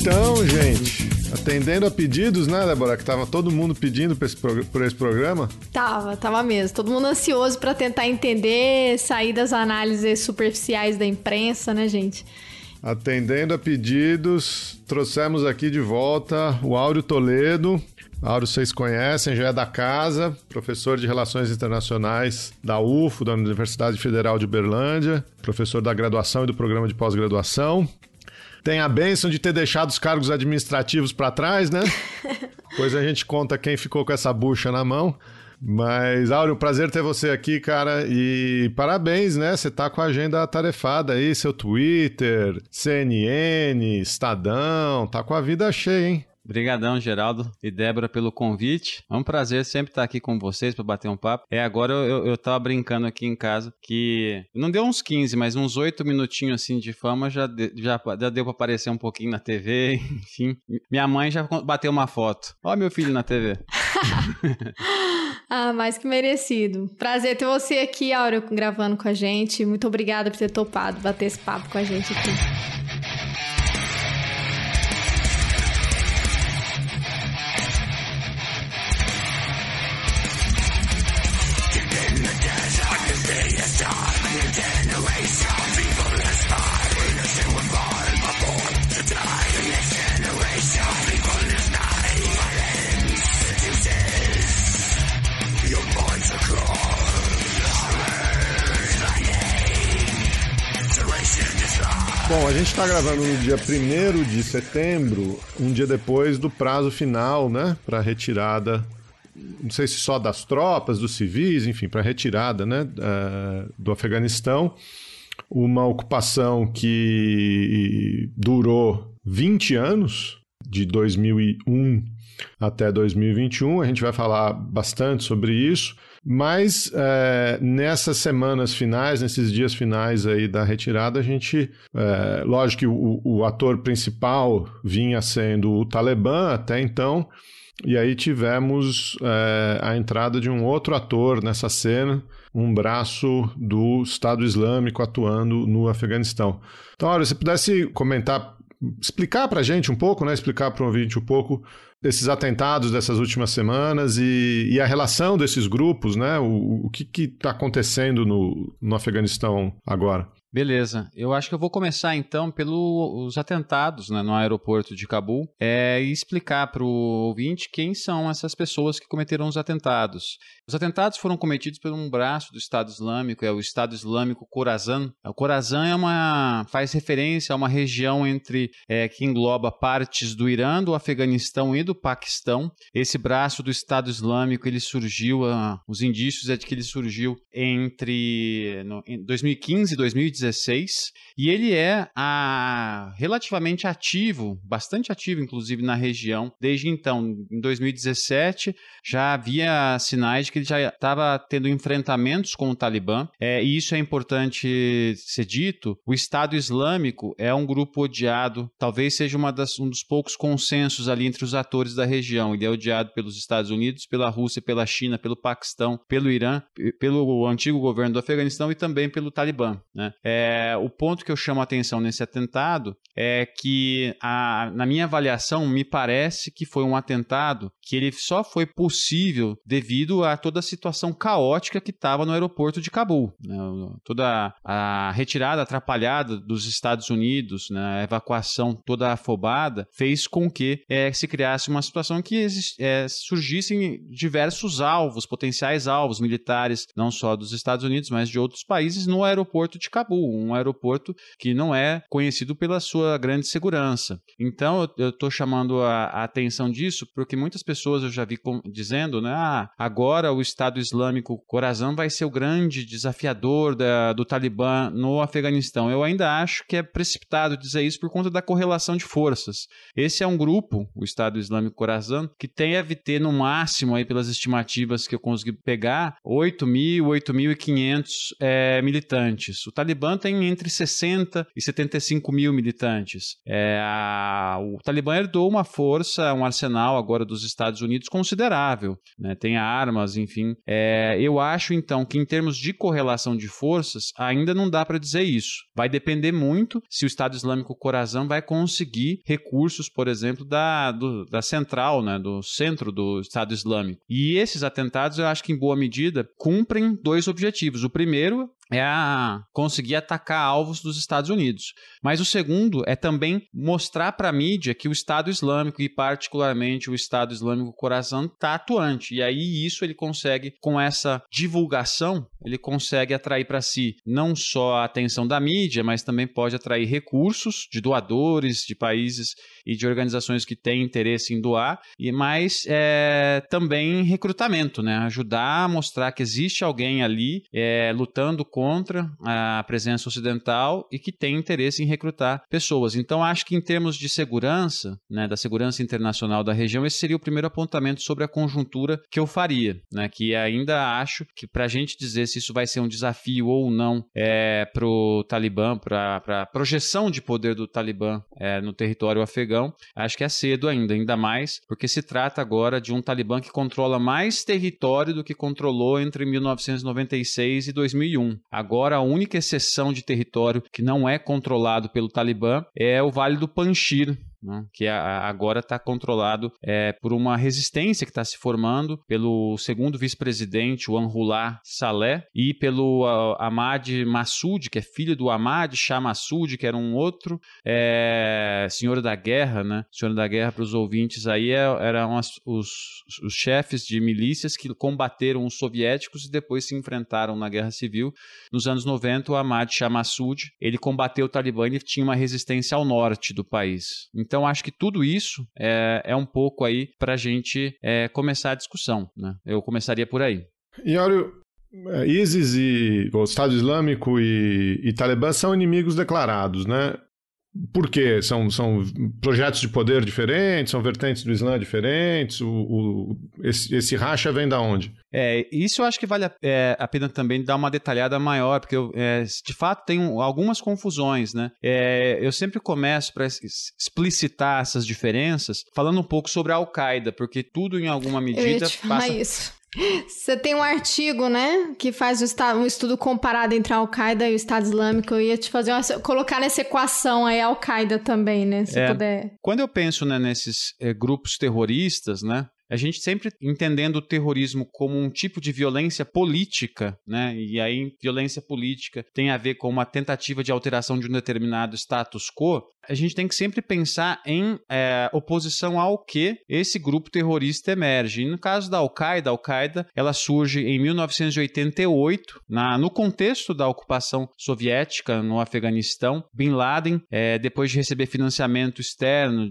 Então, gente, atendendo a pedidos, né, Débora? Que tava todo mundo pedindo por esse, por esse programa. Tava, tava mesmo. Todo mundo ansioso para tentar entender, sair das análises superficiais da imprensa, né, gente? Atendendo a pedidos, trouxemos aqui de volta o Áureo Toledo. Áureo vocês conhecem, já é da casa, professor de Relações Internacionais da UFO, da Universidade Federal de Uberlândia, professor da graduação e do programa de pós-graduação. Tem a bênção de ter deixado os cargos administrativos para trás, né? Depois a gente conta quem ficou com essa bucha na mão. Mas, Áureo, prazer ter você aqui, cara. E parabéns, né? Você tá com a agenda tarefada aí, seu Twitter, CNN, Estadão, tá com a vida cheia, hein? Obrigadão, Geraldo e Débora, pelo convite. É um prazer sempre estar aqui com vocês para bater um papo. É, agora eu, eu tava brincando aqui em casa que não deu uns 15, mas uns 8 minutinhos assim de fama já, de, já, já deu para aparecer um pouquinho na TV, enfim. Minha mãe já bateu uma foto. Ó meu filho na TV. ah, mais que merecido. Prazer ter você aqui, Áureo, gravando com a gente. Muito obrigada por ter topado bater esse papo com a gente aqui. Bom, a gente está gravando no dia 1 de setembro, um dia depois do prazo final, né, para retirada, não sei se só das tropas, dos civis, enfim, para retirada, né, uh, do Afeganistão. Uma ocupação que durou 20 anos, de 2001 até 2021. A gente vai falar bastante sobre isso. Mas é, nessas semanas finais, nesses dias finais aí da retirada, a gente. É, lógico que o, o ator principal vinha sendo o Talibã até então. E aí tivemos é, a entrada de um outro ator nessa cena, um braço do Estado Islâmico atuando no Afeganistão. Então, olha, se pudesse comentar, explicar para a gente um pouco, né, explicar para o ouvinte um pouco desses atentados dessas últimas semanas e, e a relação desses grupos, né? O, o que está acontecendo no, no Afeganistão agora? Beleza, eu acho que eu vou começar então pelos atentados né, no aeroporto de Cabul é, e explicar para o ouvinte quem são essas pessoas que cometeram os atentados. Os atentados foram cometidos por um braço do Estado Islâmico, é o Estado Islâmico Khorasan. O Khorasan é uma, faz referência a uma região entre é, que engloba partes do Irã, do Afeganistão e do Paquistão. Esse braço do Estado Islâmico ele surgiu, uh, os indícios é de que ele surgiu entre no, em 2015 e 2016 2016 e ele é a, relativamente ativo, bastante ativo inclusive na região. Desde então, em 2017, já havia sinais de que ele já estava tendo enfrentamentos com o Talibã. É, e isso é importante ser dito. O Estado Islâmico é um grupo odiado, talvez seja uma das, um dos poucos consensos ali entre os atores da região. Ele é odiado pelos Estados Unidos, pela Rússia, pela China, pelo Paquistão, pelo Irã, pelo antigo governo do Afeganistão e também pelo Talibã. Né? O ponto que eu chamo a atenção nesse atentado é que, a, na minha avaliação, me parece que foi um atentado que ele só foi possível devido a toda a situação caótica que estava no aeroporto de Cabul. Né? Toda a retirada atrapalhada dos Estados Unidos, né? a evacuação toda afobada, fez com que é, se criasse uma situação que é, surgissem diversos alvos, potenciais alvos militares, não só dos Estados Unidos, mas de outros países, no aeroporto de Cabul, um aeroporto que não é conhecido pela sua grande segurança. Então, eu estou chamando a, a atenção disso porque muitas pessoas eu já vi com, dizendo, né? Ah, agora o Estado Islâmico Khorasan vai ser o grande desafiador da, do Talibã no Afeganistão. Eu ainda acho que é precipitado dizer isso por conta da correlação de forças. Esse é um grupo, o Estado Islâmico Khorasan, que deve ter no máximo, aí pelas estimativas que eu consegui pegar, 8 mil, 8.500 é, militantes. O Talibã Talibã tem entre 60 e 75 mil militantes. É, a, o Talibã herdou uma força, um arsenal agora dos Estados Unidos considerável. Né? Tem armas, enfim. É, eu acho, então, que em termos de correlação de forças, ainda não dá para dizer isso. Vai depender muito se o Estado Islâmico Corazão vai conseguir recursos, por exemplo, da, do, da central, né? do centro do Estado Islâmico. E esses atentados, eu acho que em boa medida, cumprem dois objetivos. O primeiro é a conseguir atacar alvos dos Estados Unidos. Mas o segundo é também mostrar para a mídia que o Estado Islâmico, e particularmente o Estado Islâmico Coração, está atuante. E aí isso ele consegue, com essa divulgação, ele consegue atrair para si não só a atenção da mídia, mas também pode atrair recursos de doadores, de países e de organizações que têm interesse em doar, e mais é, também recrutamento, né? ajudar a mostrar que existe alguém ali é, lutando contra a presença ocidental e que tem interesse em recrutar pessoas. Então, acho que em termos de segurança, né, da segurança internacional da região, esse seria o primeiro apontamento sobre a conjuntura que eu faria, né, que ainda acho que para a gente dizer se isso vai ser um desafio ou não é, para o Talibã, para a projeção de poder do Talibã é, no território afegão, acho que é cedo ainda, ainda mais, porque se trata agora de um Talibã que controla mais território do que controlou entre 1996 e 2001. Agora, a única exceção de território que não é controlado pelo Talibã é o Vale do Panjshir, né, que agora está controlado é, por uma resistência que está se formando pelo segundo vice-presidente, o Anrullah Saleh, e pelo uh, Ahmad Massoud, que é filho do Ahmad Shah Massoud, que era um outro é, senhor da guerra, né? Senhor da guerra para os ouvintes aí é, eram as, os, os chefes de milícias que combateram os soviéticos e depois se enfrentaram na guerra civil. Nos anos 90, o Ahmad Shah Massoud, ele combateu o Talibã e tinha uma resistência ao norte do país. Então, acho que tudo isso é, é um pouco aí para a gente é, começar a discussão. Né? Eu começaria por aí. Olha, é, ISIS e o Estado Islâmico e, e Talibã são inimigos declarados, né? Por quê? São, são projetos de poder diferentes, são vertentes do Islã diferentes? O, o esse, esse, racha vem da onde? É, isso eu acho que vale a, é, a pena também dar uma detalhada maior, porque eu, é, de fato tem um, algumas confusões, né? É, eu sempre começo para explicitar essas diferenças falando um pouco sobre a Al-Qaeda, porque tudo em alguma medida passa... Você tem um artigo, né, que faz um estudo comparado entre a Al-Qaeda e o Estado Islâmico. Eu ia te fazer uma, colocar nessa equação aí a Al-Qaeda também, né, se é, puder. Quando eu penso né, nesses é, grupos terroristas, né, a gente sempre entendendo o terrorismo como um tipo de violência política, né? E aí violência política tem a ver com uma tentativa de alteração de um determinado status quo a gente tem que sempre pensar em é, oposição ao que esse grupo terrorista emerge. E no caso da Al-Qaeda, a Al-Qaeda ela surge em 1988, na, no contexto da ocupação soviética no Afeganistão. Bin Laden, é, depois de receber financiamento externo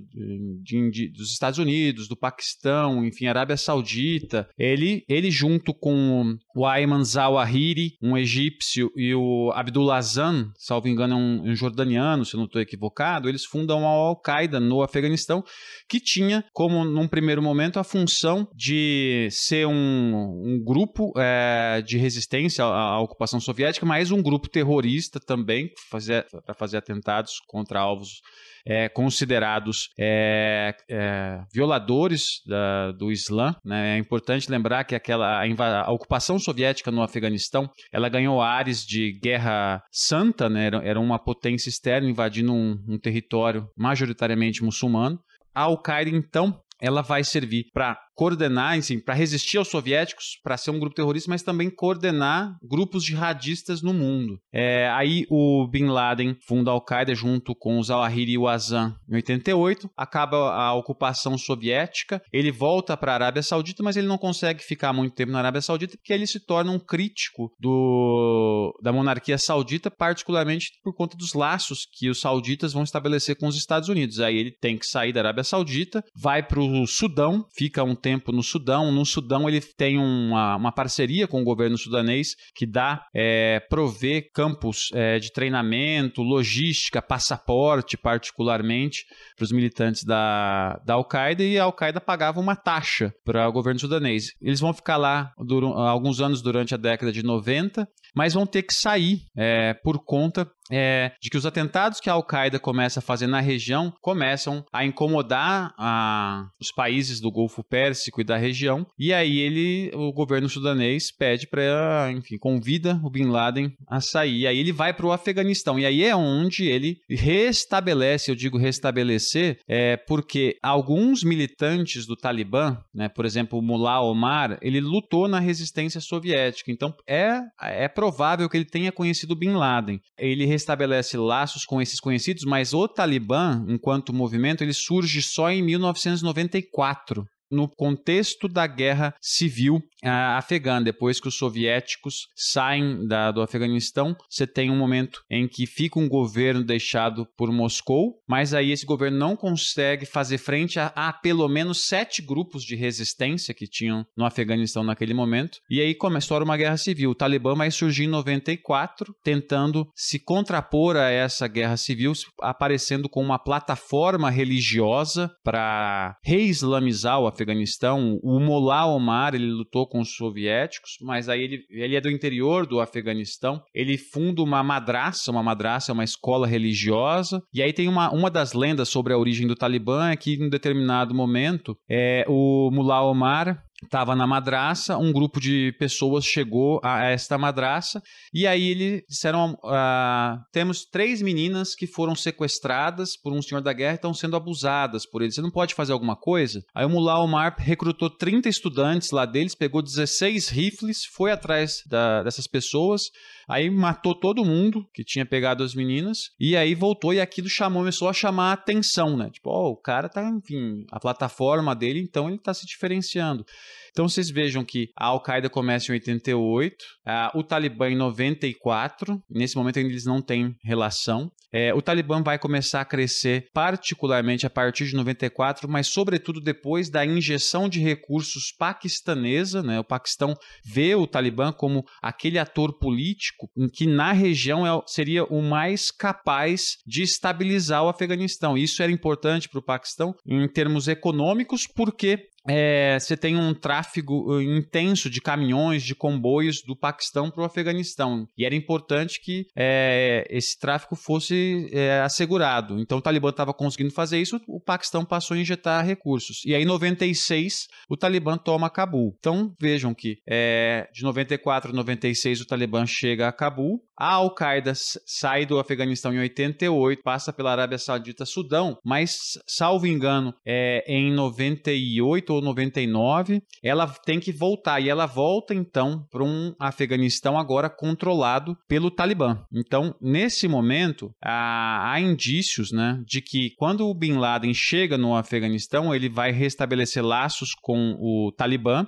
de, de, dos Estados Unidos, do Paquistão, enfim, Arábia Saudita, ele, ele junto com o Ayman Zawahiri, um egípcio, e o Abdullah Zan, salvo engano, é um, um jordaniano, se eu não estou equivocado, eles fundam a Al-Qaeda no Afeganistão, que tinha como, num primeiro momento, a função de ser um, um grupo é, de resistência à, à, ocupação soviética, mas um grupo terrorista também, para fazer atentados contra alvos é, considerados é, é, violadores da, do Islã. Né? É importante lembrar que aquela a, a, ocupação soviética no Afeganistão ela ganhou ares de guerra santa, né? era, era uma potência externa invadindo um, um território majoritariamente muçulmano. A Al-Qaeda, então, ela vai servir para coordenar, enfim, para resistir aos soviéticos, para ser um grupo terrorista, mas também coordenar grupos jihadistas no mundo. É, aí o Bin Laden funda a Al-Qaeda junto com o Zawahiri e o Azam em 88, acaba a ocupação soviética, ele volta para a Arábia Saudita, mas ele não consegue ficar muito tempo na Arábia Saudita porque ele se torna um crítico do, da monarquia saudita, particularmente por conta dos laços que os sauditas vão estabelecer com os Estados Unidos. Aí ele tem que sair da Arábia Saudita, vai para o Sudão, fica um tempo tempo no Sudão. No Sudão ele tem uma, uma parceria com o governo sudanês que dá, é, provê campos é, de treinamento, logística, passaporte, particularmente, para os militantes da, da Al-Qaeda e a Al-Qaeda pagava uma taxa para o governo sudanês. Eles vão ficar lá alguns anos durante a década de 90, mas vão ter que sair é, por conta é, de que os atentados que a Al-Qaeda começa a fazer na região começam a incomodar a, os países do Golfo Pérsico e da região. E aí ele, o governo sudanês pede para, enfim, convida o Bin Laden a sair. E aí ele vai para o Afeganistão. E aí é onde ele restabelece, eu digo restabelecer, é porque alguns militantes do Talibã, né, por exemplo, o Mullah Omar, ele lutou na resistência soviética. Então é, é provável que ele tenha conhecido Bin Laden. Ele estabelece laços com esses conhecidos, mas o Talibã, enquanto movimento, ele surge só em 1994 no contexto da guerra civil afegã. Depois que os soviéticos saem da, do Afeganistão, você tem um momento em que fica um governo deixado por Moscou, mas aí esse governo não consegue fazer frente a, a pelo menos sete grupos de resistência que tinham no Afeganistão naquele momento. E aí começou uma guerra civil. O Talibã vai surgir em 94, tentando se contrapor a essa guerra civil, aparecendo com uma plataforma religiosa para reislamizar o Afeganistão. O Mullah Omar, ele lutou com os soviéticos, mas aí ele, ele é do interior do Afeganistão. Ele funda uma madraça, uma madraça é uma escola religiosa. E aí tem uma, uma das lendas sobre a origem do Talibã é que em um determinado momento é, o Mullah Omar estava na madraça, um grupo de pessoas chegou a esta madraça e aí eles disseram: uh, temos três meninas que foram sequestradas por um senhor da guerra e estão sendo abusadas por eles. Você não pode fazer alguma coisa? Aí o Mullah Omar recrutou 30 estudantes lá deles, pegou 16 rifles, foi atrás da, dessas pessoas. Aí matou todo mundo que tinha pegado as meninas e aí voltou e aquilo chamou, começou a chamar a atenção, né? Tipo, oh, o cara tá, enfim, a plataforma dele, então ele tá se diferenciando. Então vocês vejam que a Al-Qaeda começa em 88, uh, o Talibã em 94, nesse momento ainda eles não têm relação. É, o Talibã vai começar a crescer particularmente a partir de 94, mas sobretudo depois da injeção de recursos paquistanesa. Né? O Paquistão vê o Talibã como aquele ator político que na região é, seria o mais capaz de estabilizar o Afeganistão. Isso era importante para o Paquistão em termos econômicos, porque é, você tem um tráfego uh, intenso de caminhões, de comboios do Paquistão para o Afeganistão. E era importante que é, esse tráfego fosse é, assegurado. Então o Talibã estava conseguindo fazer isso, o Paquistão passou a injetar recursos. E aí, em 96, o Talibã toma Cabul. Então vejam que é, de 94 a 96 o Talibã chega a Cabul. A Al-Qaeda sai do Afeganistão em 88, passa pela Arábia Saudita, Sudão, mas, salvo engano, é, em 98 ou 99, ela tem que voltar. E ela volta, então, para um Afeganistão agora controlado pelo Talibã. Então, nesse momento, há, há indícios né, de que quando o Bin Laden chega no Afeganistão, ele vai restabelecer laços com o Talibã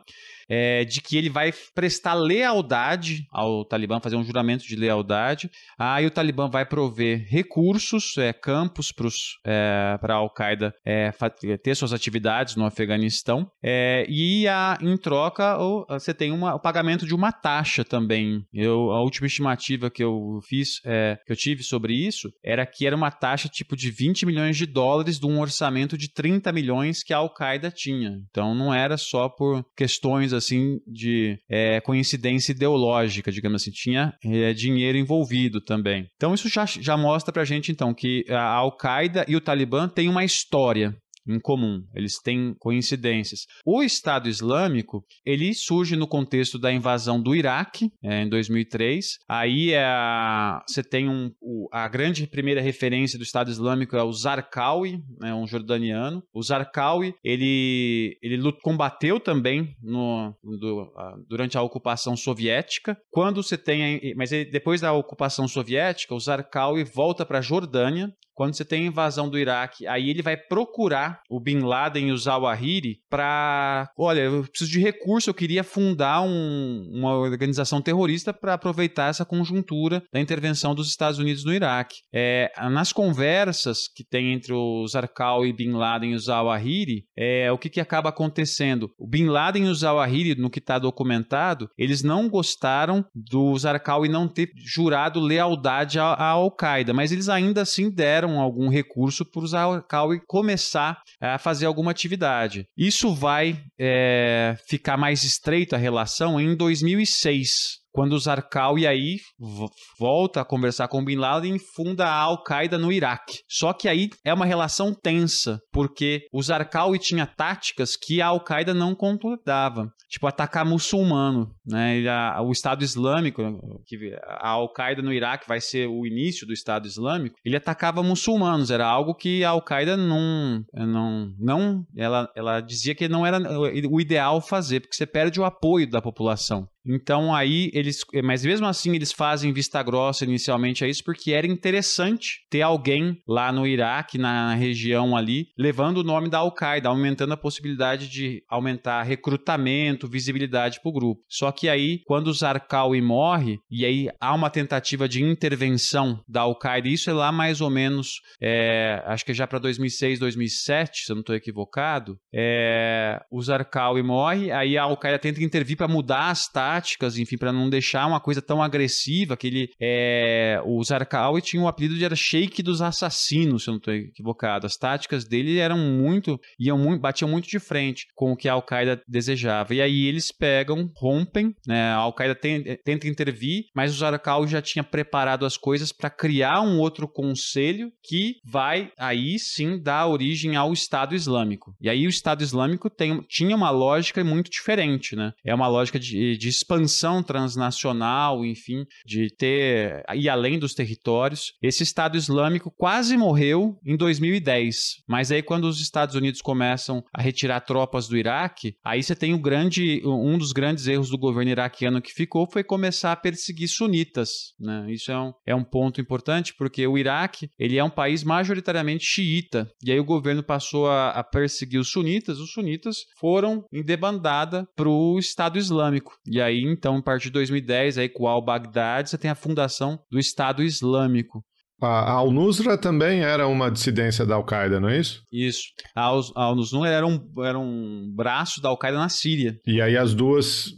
é, de que ele vai prestar lealdade ao Talibã, fazer um juramento de lealdade. Aí o Talibã vai prover recursos, é, campos para é, a Al-Qaeda é, ter suas atividades no Afeganistão. É, e a, em troca o, você tem uma, o pagamento de uma taxa também. Eu, a última estimativa que eu fiz, que eu tive sobre isso, era que era uma taxa tipo de 20 milhões de dólares de um orçamento de 30 milhões que a Al-Qaeda tinha. Então não era só por questões assim de é, coincidência ideológica, digamos assim, tinha é, dinheiro envolvido também. Então isso já, já mostra pra gente então que a Al-Qaeda e o Talibã têm uma história em comum, eles têm coincidências. O Estado Islâmico, ele surge no contexto da invasão do Iraque, é, em 2003. Aí a, você tem um, a grande primeira referência do Estado Islâmico é o Zarqawi, né, um jordaniano. O Zarqawi, ele, ele combateu também no, do, durante a ocupação soviética. Quando você tem, mas ele, depois da ocupação soviética, o Zarqawi volta para a Jordânia quando você tem a invasão do Iraque, aí ele vai procurar o Bin Laden e o Zawahiri para, olha, eu preciso de recurso, eu queria fundar um, uma organização terrorista para aproveitar essa conjuntura da intervenção dos Estados Unidos no Iraque. É, nas conversas que tem entre o Zarqawi e Bin Laden e o Zawahiri, é, o que, que acaba acontecendo? O Bin Laden e o Zawahiri, no que está documentado, eles não gostaram do Zarqawi não ter jurado lealdade à Al-Qaeda, mas eles ainda assim deram algum recurso para o Zarqawi começar a fazer alguma atividade. Isso vai é, ficar mais estreita a relação em 2006 quando o Zarqawi volta a conversar com Bin Laden e funda a Al-Qaeda no Iraque. Só que aí é uma relação tensa, porque o Zarqawi tinha táticas que a Al-Qaeda não concordava, tipo atacar muçulmano, né? O Estado Islâmico, que a Al-Qaeda no Iraque vai ser o início do Estado Islâmico, ele atacava muçulmanos, era algo que a Al-Qaeda não não não ela ela dizia que não era o ideal fazer, porque você perde o apoio da população. Então aí eles, mas mesmo assim eles fazem vista grossa inicialmente a isso porque era interessante ter alguém lá no Iraque, na região ali, levando o nome da Al-Qaeda, aumentando a possibilidade de aumentar recrutamento, visibilidade para o grupo. Só que aí quando o Zarqawi morre e aí há uma tentativa de intervenção da Al-Qaeda, isso é lá mais ou menos, é, acho que é já para 2006, 2007, se eu não estou equivocado, é, o Zarqawi morre, aí a Al-Qaeda tenta intervir para mudar as taxas táticas, enfim, para não deixar uma coisa tão agressiva, que ele, é, o Zarqawi tinha o apelido de era Sheik dos Assassinos, se eu não estou equivocado. As táticas dele eram muito, iam muito, batiam muito de frente com o que a Al-Qaeda desejava. E aí eles pegam, rompem, né? A Al-Qaeda tenta intervir, mas o Zarqawi já tinha preparado as coisas para criar um outro conselho que vai aí sim dar origem ao Estado Islâmico. E aí o Estado Islâmico tem, tinha uma lógica muito diferente, né? É uma lógica de, de expansão transnacional, enfim, de ter ir além dos territórios. Esse Estado Islâmico quase morreu em 2010, mas aí quando os Estados Unidos começam a retirar tropas do Iraque, aí você tem o grande, um dos grandes erros do governo iraquiano que ficou foi começar a perseguir sunitas, né? Isso é um, é um ponto importante porque o Iraque ele é um país majoritariamente xiita e aí o governo passou a, a perseguir os sunitas, os sunitas foram em debandada para o Estado Islâmico e aí aí, então, a partir de 2010, aí, com o al-Baghdad, você tem a fundação do Estado Islâmico. A Al-Nusra também era uma dissidência da Al-Qaeda, não é isso? Isso. A Al-Nusra era um, era um braço da Al-Qaeda na Síria. E aí as duas,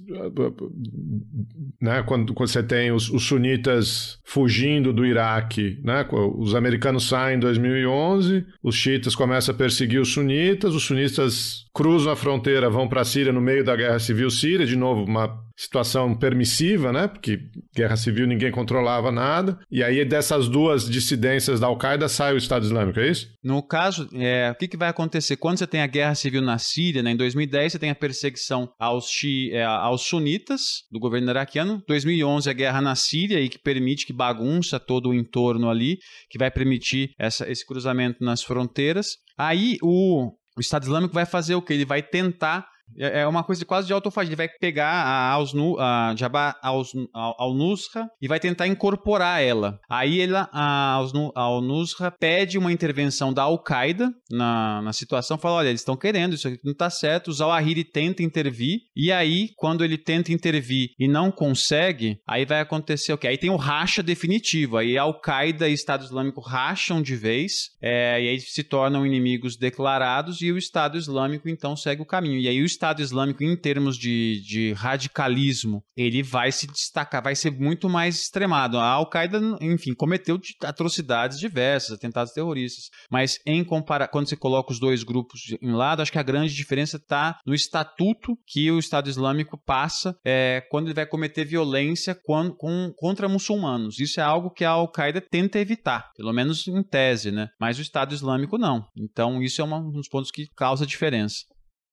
né, quando, quando você tem os, os, sunitas fugindo do Iraque, né, os americanos saem em 2011, os xiitas começam a perseguir os sunitas, os sunitas cruzam a fronteira, vão para a Síria no meio da Guerra Civil Síria, de novo uma situação permissiva, né? Porque guerra civil ninguém controlava nada. E aí dessas duas dissidências da Al-Qaeda sai o Estado Islâmico, é isso? No caso, é, o que, que vai acontecer? Quando você tem a guerra civil na Síria, né, em 2010 você tem a perseguição aos, xi, é, aos sunitas do governo iraquiano. 2011 a guerra na Síria e que permite que bagunça todo o entorno ali, que vai permitir essa, esse cruzamento nas fronteiras. Aí o, o Estado Islâmico vai fazer o que? Ele vai tentar é, é uma coisa quase de autofagia. Ele vai pegar a, a Jabba al-Nusra e vai tentar incorporar ela. Aí ela, a al-Nusra pede uma intervenção da Al-Qaeda na, na situação, fala, olha, eles estão querendo, isso aqui não está certo. O Zawahiri tenta intervir e aí, quando ele tenta intervir e não consegue, aí vai acontecer o quê? Aí tem o racha definitivo. Aí Al-Qaeda e Estado Islâmico racham de vez é, e aí se tornam inimigos declarados e o Estado Islâmico então segue o caminho. E aí o Estado Islâmico, em termos de, de radicalismo, ele vai se destacar, vai ser muito mais extremado. A Al-Qaeda, enfim, cometeu atrocidades diversas, atentados terroristas. Mas em compara quando você coloca os dois grupos em lado, acho que a grande diferença está no estatuto que o Estado Islâmico passa é, quando ele vai cometer violência com, contra muçulmanos. Isso é algo que a Al-Qaeda tenta evitar, pelo menos em tese, né? Mas o Estado Islâmico não. Então, isso é uma, um dos pontos que causa diferença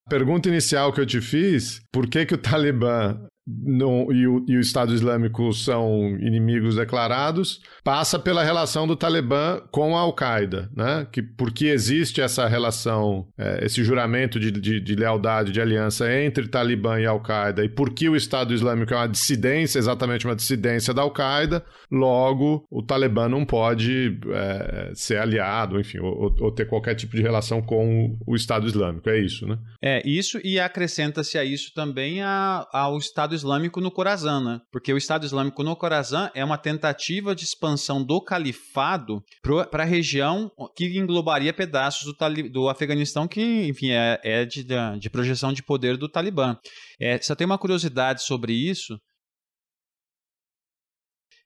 pergunta inicial que eu te fiz, por que, que o Talibã não, e, o, e o Estado Islâmico são inimigos declarados, passa pela relação do Talibã com a Al-Qaeda, né? Que, porque existe essa relação, é, esse juramento de, de, de, lealdade, de aliança entre Talibã e Al-Qaeda, e porque o Estado Islâmico é uma dissidência, exatamente uma dissidência da Al-Qaeda, logo o Talibã não pode é, ser aliado, enfim, ou, ou, ter qualquer tipo de relação com o Estado Islâmico. É isso, né? É, isso e acrescenta-se a isso também a, ao Estado Islâmico no Corazã, né? Porque o Estado Islâmico no Corazã é uma tentativa de expansão do califado para a região que englobaria pedaços do, do Afeganistão, que, enfim, é, é de, de, projeção de poder do Talibã. É, só tem uma curiosidade sobre isso,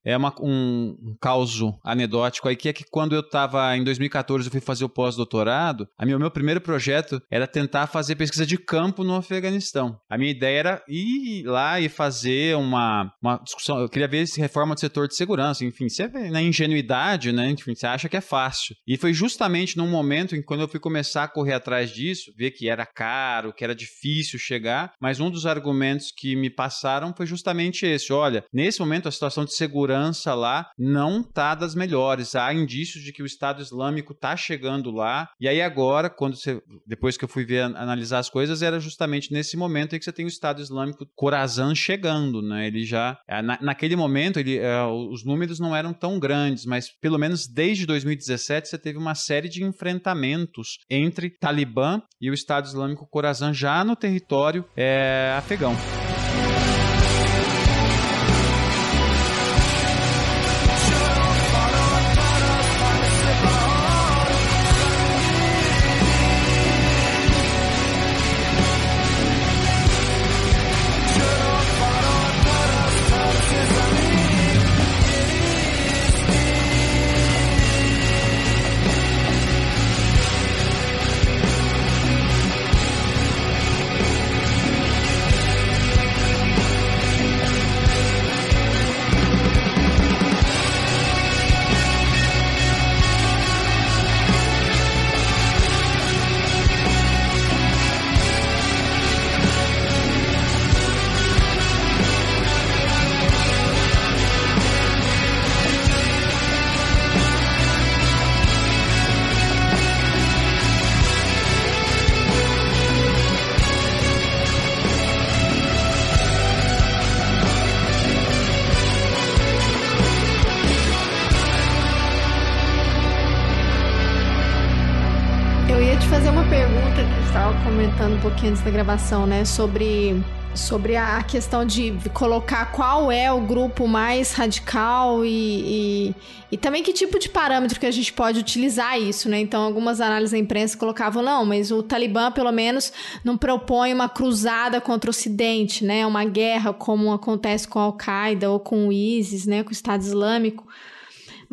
é uma, um, um caso anedótico aí, que é que quando eu estava em 2014, eu fui fazer o pós-doutorado, o meu, meu primeiro projeto era tentar fazer pesquisa de campo no Afeganistão. A minha ideia era ir lá e fazer uma, uma discussão. Eu queria ver se reforma do setor de segurança, enfim, você vê na ingenuidade, né? Enfim, você acha que é fácil. E foi justamente num momento em que quando eu fui começar a correr atrás disso, ver que era caro, que era difícil chegar, mas um dos argumentos que me passaram foi justamente esse: olha, nesse momento a situação de segurança segurança lá não tá das melhores. Há indícios de que o Estado Islâmico tá chegando lá. E aí agora, quando você, depois que eu fui ver analisar as coisas, era justamente nesse momento em que você tem o Estado Islâmico Khorasan chegando, né? Ele já é, na, naquele momento ele, é, os números não eram tão grandes, mas pelo menos desde 2017 você teve uma série de enfrentamentos entre Talibã e o Estado Islâmico Khorasan já no território é, afegão. Pouquinho antes da gravação, né? Sobre, sobre a questão de colocar qual é o grupo mais radical e, e, e, também que tipo de parâmetro que a gente pode utilizar isso, né? Então, algumas análises da imprensa colocavam, não, mas o Talibã, pelo menos, não propõe uma cruzada contra o Ocidente, né? Uma guerra como acontece com a Al-Qaeda ou com o ISIS, né? Com o Estado Islâmico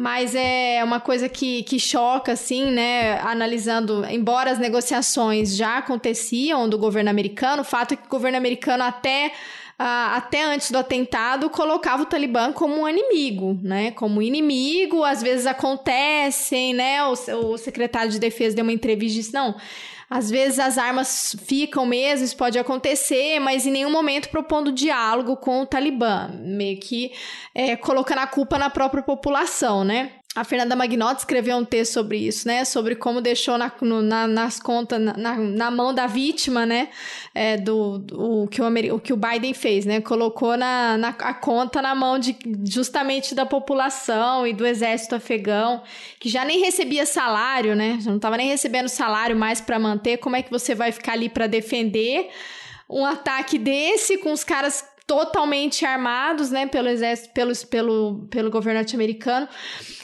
mas é uma coisa que, que choca, assim, né? Analisando, embora as negociações já aconteciam do governo americano, o fato é que o governo americano até. Até antes do atentado, colocava o Talibã como um inimigo, né? Como inimigo, às vezes acontecem, né? O, o secretário de defesa deu uma entrevista e disse: não, às vezes as armas ficam mesmo, isso pode acontecer, mas em nenhum momento propondo diálogo com o Talibã, meio que é, colocando a culpa na própria população, né? A Fernanda Magnotti escreveu um texto sobre isso, né? Sobre como deixou na, no, na, nas contas, na, na, mão da vítima, né? É, do, do o, que o, o que o Biden fez, né? Colocou na, na, a conta na mão de, justamente da população e do exército afegão, que já nem recebia salário, né? Já não estava nem recebendo salário mais para manter. Como é que você vai ficar ali para defender um ataque desse com os caras totalmente armados, né? Pelo exército, pelo, pelo, pelo governo norte-americano.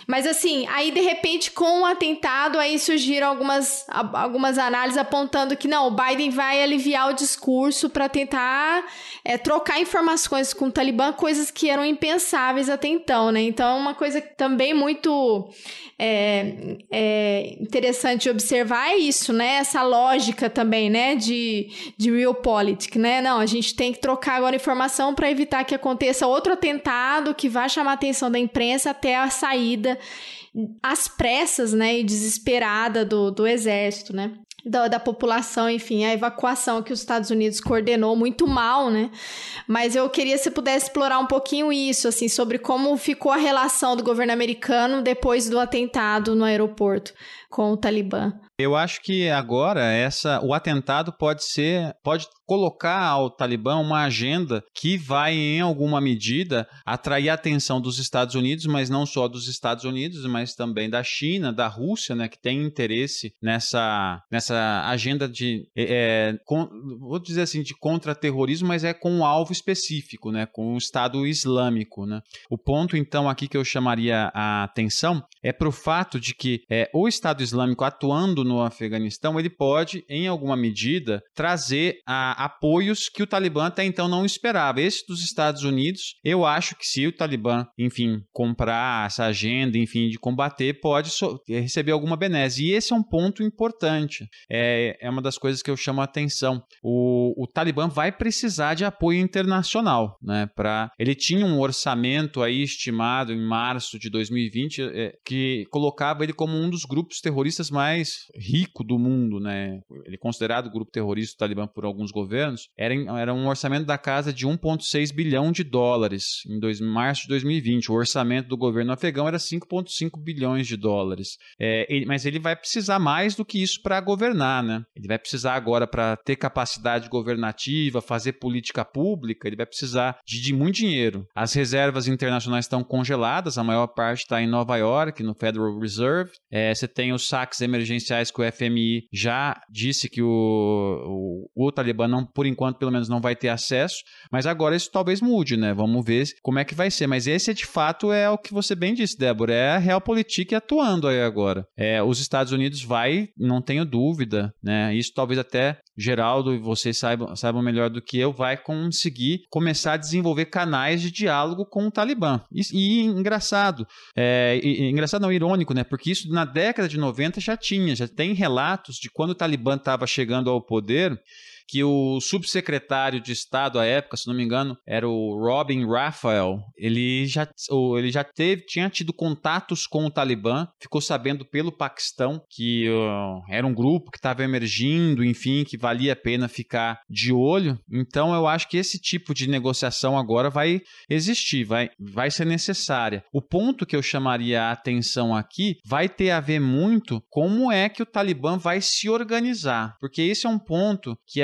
Mas assim, aí de repente com o atentado aí surgiram algumas, algumas análises apontando que não, o Biden vai aliviar o discurso para tentar é, trocar informações com o Talibã, coisas que eram impensáveis até então, né? Então é uma coisa também muito é, é interessante observar é isso, né? Essa lógica também, né? De, de realpolitik, né? Não, a gente tem que trocar agora informação para evitar que aconteça outro atentado que vá chamar a atenção da imprensa até a saída às pressas, né, e desesperada do, do exército, né? da, da, população, enfim, a evacuação que os Estados Unidos coordenou muito mal, né? Mas eu queria se pudesse explorar um pouquinho isso, assim, sobre como ficou a relação do governo americano depois do atentado no aeroporto com o Talibã. Eu acho que agora essa o atentado pode ser pode colocar ao Talibã uma agenda que vai em alguma medida atrair a atenção dos Estados Unidos, mas não só dos Estados Unidos, mas também da China, da Rússia, né, que tem interesse nessa nessa agenda de é, com, vou dizer assim de contra-terrorismo, mas é com um alvo específico, né, com o Estado Islâmico, né. O ponto então aqui que eu chamaria a atenção é para o fato de que é, o Estado Islâmico atuando no Afeganistão, ele pode, em alguma medida, trazer a, apoios que o Talibã até então não esperava. Esse dos Estados Unidos, eu acho que se o Talibã, enfim, comprar essa agenda, enfim, de combater, pode so receber alguma benesse. E esse é um ponto importante. É, é uma das coisas que eu chamo a atenção. O, o Talibã vai precisar de apoio internacional, né? Pra, ele tinha um orçamento aí estimado em março de 2020 é, que colocava ele como um dos grupos terroristas mais rico do mundo, né? Ele é considerado grupo terrorista do Talibã por alguns governos. Era, era um orçamento da casa de 1,6 bilhão de dólares em dois, março de 2020. O orçamento do governo afegão era 5,5 bilhões de dólares. É, ele, mas ele vai precisar mais do que isso para governar, né? Ele vai precisar agora para ter capacidade governativa, fazer política pública, ele vai precisar de, de muito dinheiro. As reservas internacionais estão congeladas, a maior parte está em Nova York, no Federal Reserve. É, você tem os saques emergenciais que o FMI já disse que o, o, o Talibã, não, por enquanto, pelo menos, não vai ter acesso, mas agora isso talvez mude, né? Vamos ver como é que vai ser. Mas esse, de fato, é o que você bem disse, Débora, é a Realpolitik atuando aí agora. É, os Estados Unidos vai, não tenho dúvida, né? Isso talvez até Geraldo e vocês saibam, saibam melhor do que eu, vai conseguir começar a desenvolver canais de diálogo com o Talibã. E, e engraçado, é, e, engraçado não, irônico, né? Porque isso na década de 90 já tinha, já tem relatos de quando o Talibã estava chegando ao poder, que o subsecretário de Estado à época, se não me engano, era o Robin Raphael. Ele já, ele já teve, tinha tido contatos com o Talibã, ficou sabendo pelo Paquistão que uh, era um grupo que estava emergindo, enfim, que valia a pena ficar de olho. Então eu acho que esse tipo de negociação agora vai existir, vai, vai ser necessária. O ponto que eu chamaria a atenção aqui vai ter a ver muito como é que o Talibã vai se organizar, porque esse é um ponto que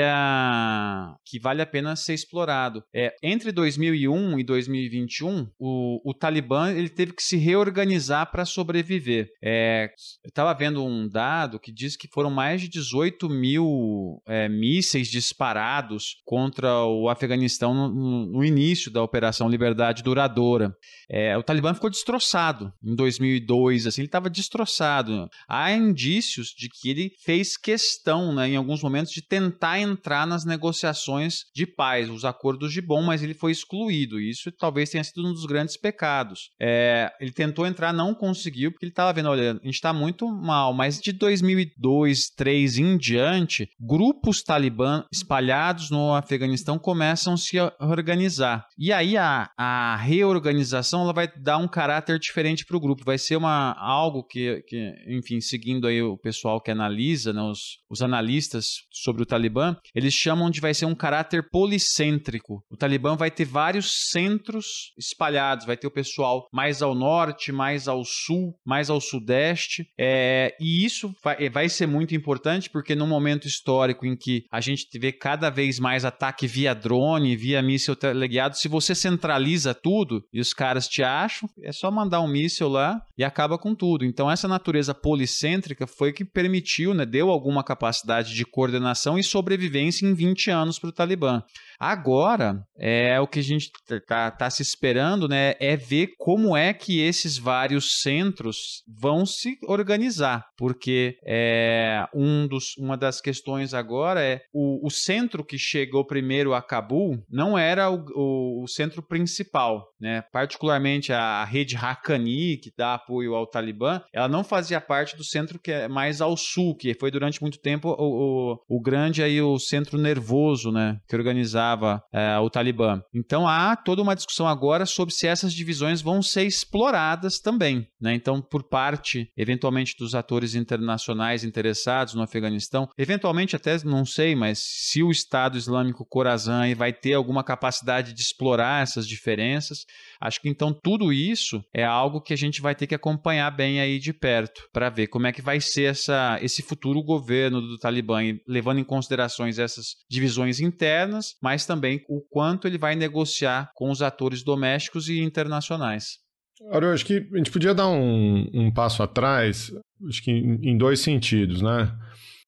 que vale a pena ser explorado. É, entre 2001 e 2021, o, o Talibã ele teve que se reorganizar para sobreviver. É, eu estava vendo um dado que diz que foram mais de 18 mil é, mísseis disparados contra o Afeganistão no, no início da Operação Liberdade Duradoura. É, o Talibã ficou destroçado em 2002, assim, ele estava destroçado. Há indícios de que ele fez questão, né, em alguns momentos, de tentar entrar nas negociações de paz, os acordos de bom, mas ele foi excluído. Isso talvez tenha sido um dos grandes pecados. É, ele tentou entrar, não conseguiu, porque ele estava vendo, olha, a gente está muito mal, mas de 2002, 2003 em diante, grupos talibã espalhados no Afeganistão começam a se organizar. E aí a, a reorganização ela vai dar um caráter diferente para o grupo. Vai ser uma, algo que, que, enfim, seguindo aí o pessoal que analisa, né, os, os analistas sobre o Talibã, eles chamam de vai ser um caráter policêntrico. O Talibã vai ter vários centros espalhados, vai ter o pessoal mais ao norte, mais ao sul, mais ao sudeste, é, e isso vai, vai ser muito importante porque no momento histórico em que a gente vê cada vez mais ataque via drone, via míssil teleguiado, se você centraliza tudo e os caras caras te acham, é só mandar um míssil lá e acaba com tudo. Então, essa natureza policêntrica foi que permitiu, né, deu alguma capacidade de coordenação e sobrevivência em 20 anos para o Talibã. Agora, é o que a gente está tá se esperando, né? É ver como é que esses vários centros vão se organizar. Porque é, um dos, uma das questões agora é o, o centro que chegou primeiro a Cabul não era o, o, o centro principal, né? Particularmente a, a rede Haqqani, que dá apoio ao Talibã, ela não fazia parte do centro que é mais ao sul, que foi durante muito tempo o, o, o grande aí o, centro nervoso, né, que organizava é, o Talibã. Então há toda uma discussão agora sobre se essas divisões vão ser exploradas também, né? Então por parte, eventualmente, dos atores internacionais interessados no Afeganistão, eventualmente até não sei, mas se o Estado Islâmico Khorasan vai ter alguma capacidade de explorar essas diferenças, acho que então tudo isso é algo que a gente vai ter que acompanhar bem aí de perto para ver como é que vai ser essa, esse futuro governo do Talibã, levando em considerações essas divisões internas, mas também o quanto ele vai negociar com os atores domésticos e internacionais. Eu acho que a gente podia dar um, um passo atrás, acho que em, em dois sentidos, né?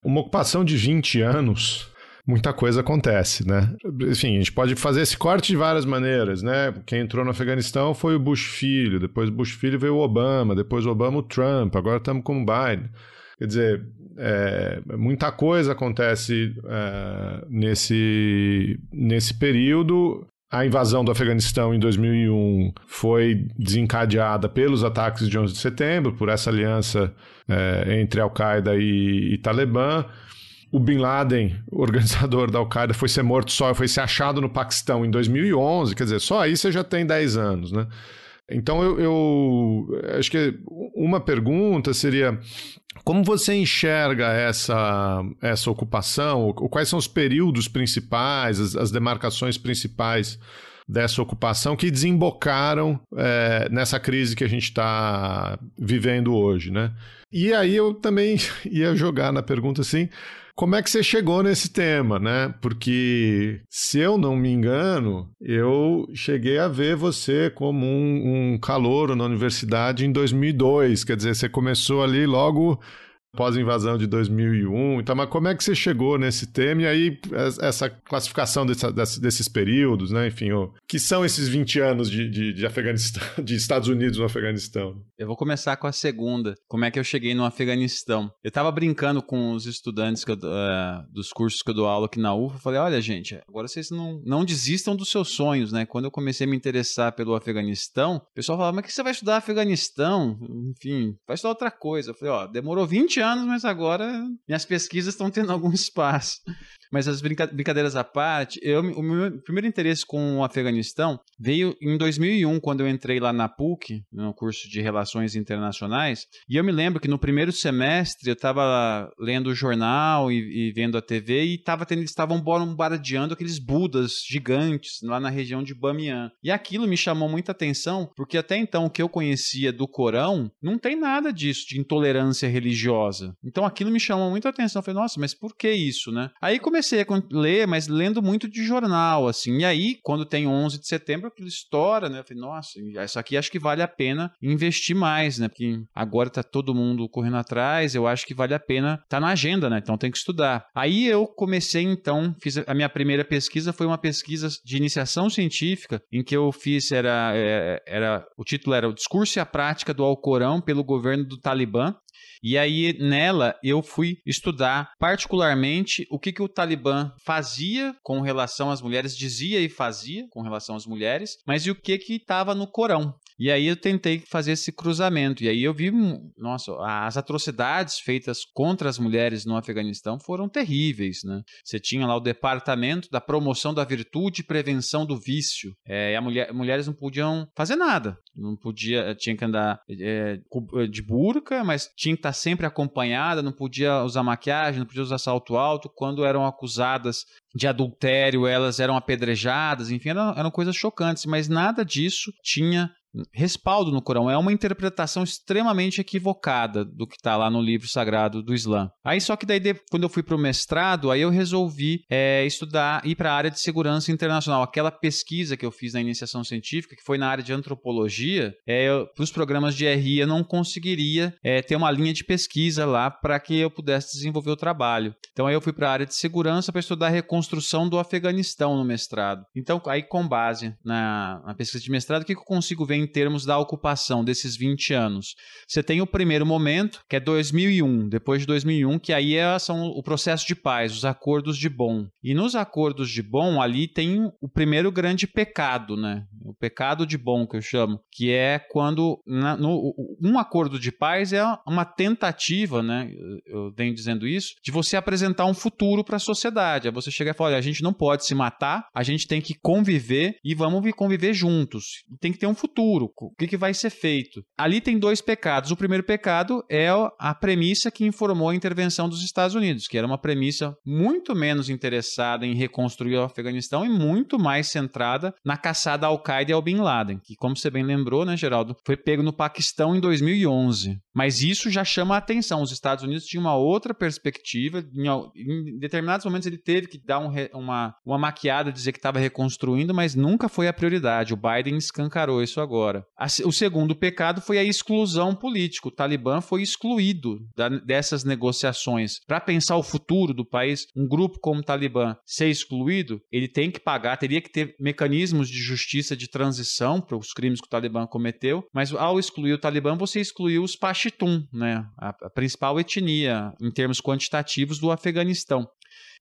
Uma ocupação de 20 anos muita coisa acontece, né? Enfim, a gente pode fazer esse corte de várias maneiras, né? Quem entrou no Afeganistão foi o Bush filho, depois Bush filho veio o Obama, depois o Obama o Trump, agora estamos com o Biden. Quer dizer, é, muita coisa acontece é, nesse, nesse período. A invasão do Afeganistão em 2001 foi desencadeada pelos ataques de 11 de setembro, por essa aliança é, entre Al-Qaeda e, e Talibã o Bin Laden, organizador da Al-Qaeda, foi ser morto só, foi ser achado no Paquistão em 2011, quer dizer, só aí você já tem 10 anos, né? Então eu, eu acho que uma pergunta seria como você enxerga essa, essa ocupação? Quais são os períodos principais, as, as demarcações principais dessa ocupação que desembocaram é, nessa crise que a gente está vivendo hoje, né? E aí eu também ia jogar na pergunta assim, como é que você chegou nesse tema, né? Porque, se eu não me engano, eu cheguei a ver você como um, um calouro na universidade em 2002. Quer dizer, você começou ali logo pós-invasão de 2001. Então, mas como é que você chegou nesse tema? E aí, essa classificação desses períodos, né? Enfim, o, que são esses 20 anos de, de, de, Afeganistão, de Estados Unidos no Afeganistão? Eu vou começar com a segunda. Como é que eu cheguei no Afeganistão? Eu estava brincando com os estudantes eu, uh, dos cursos que eu dou aula aqui na UFA. falei, olha, gente, agora vocês não, não desistam dos seus sonhos, né? Quando eu comecei a me interessar pelo Afeganistão, o pessoal falava, mas que você vai estudar Afeganistão? Enfim, vai estudar outra coisa. Eu falei, ó, demorou 20 anos anos, mas agora minhas pesquisas estão tendo algum espaço. Mas as brinca brincadeiras à parte, eu, o meu primeiro interesse com o Afeganistão veio em 2001, quando eu entrei lá na PUC, no curso de Relações Internacionais, e eu me lembro que no primeiro semestre eu estava lendo o jornal e, e, vendo a TV e tava tendo, eles estavam bombardeando aqueles budas gigantes lá na região de Bamiyan. E aquilo me chamou muita atenção, porque até então o que eu conhecia do Corão não tem nada disso, de intolerância religiosa. Então aquilo me chamou muita atenção. Eu falei, nossa, mas por que isso, né? Aí comecei comecei a ler, mas lendo muito de jornal, assim. E aí, quando tem 11 de setembro, aquilo estoura, né? Eu falei, nossa, isso aqui acho que vale a pena investir mais, né? Porque agora tá todo mundo correndo atrás, eu acho que vale a pena tá na agenda, né? Então tem que estudar. Aí eu comecei, então, fiz a minha primeira pesquisa foi uma pesquisa de iniciação científica, em que eu fiz, era, é, era o título era O Discurso e a Prática do Alcorão pelo Governo do Talibã, e aí, nela, eu fui estudar particularmente o que, que o Talibã fazia com relação às mulheres, dizia e fazia com relação às mulheres, mas e o que que estava no Corão. E aí eu tentei fazer esse cruzamento. E aí eu vi, nossa, as atrocidades feitas contra as mulheres no Afeganistão foram terríveis, né? Você tinha lá o departamento da promoção da virtude e prevenção do vício. É, e a mulher, mulheres não podiam fazer nada. Não podia, tinha que andar é, de burca, mas tinha que estar sempre acompanhada, não podia usar maquiagem, não podia usar salto alto. Quando eram acusadas de adultério, elas eram apedrejadas, enfim, eram, eram coisas chocantes, mas nada disso tinha respaldo no Corão. É uma interpretação extremamente equivocada do que está lá no livro sagrado do Islã. Aí só que daí, quando eu fui para o mestrado, aí eu resolvi é, estudar, ir para a área de segurança internacional. Aquela pesquisa que eu fiz na iniciação científica, que foi na área de antropologia, é, para os programas de RI eu não conseguiria é, ter uma linha de pesquisa lá para que eu pudesse desenvolver o trabalho. Então aí eu fui para a área de segurança para estudar a reconstrução do Afeganistão no mestrado. Então aí com base na, na pesquisa de mestrado, o que, que eu consigo ver em termos da ocupação desses 20 anos. Você tem o primeiro momento, que é 2001, depois de 2001, que aí é, são o processo de paz, os acordos de Bonn. E nos acordos de Bonn, ali tem o primeiro grande pecado, né? O pecado de Bonn, que eu chamo, que é quando na, no, um acordo de paz é uma tentativa, né? Eu venho dizendo isso, de você apresentar um futuro para a sociedade. É você chegar e falar: olha, a gente não pode se matar, a gente tem que conviver e vamos conviver juntos. Tem que ter um futuro. O que, que vai ser feito? Ali tem dois pecados. O primeiro pecado é a premissa que informou a intervenção dos Estados Unidos, que era uma premissa muito menos interessada em reconstruir o Afeganistão e muito mais centrada na caçada ao Qaeda e ao Bin Laden, que, como você bem lembrou, né, Geraldo, foi pego no Paquistão em 2011. Mas isso já chama a atenção. Os Estados Unidos tinham uma outra perspectiva. Em, em determinados momentos ele teve que dar um, uma, uma maquiada, dizer que estava reconstruindo, mas nunca foi a prioridade. O Biden escancarou isso agora. A, o segundo pecado foi a exclusão política. O Talibã foi excluído dessas negociações. Para pensar o futuro do país, um grupo como o Talibã ser excluído, ele tem que pagar, teria que ter mecanismos de justiça de transição para os crimes que o Talibã cometeu, mas ao excluir o Talibã, você excluiu os Pashtun, né, a principal etnia em termos quantitativos do Afeganistão.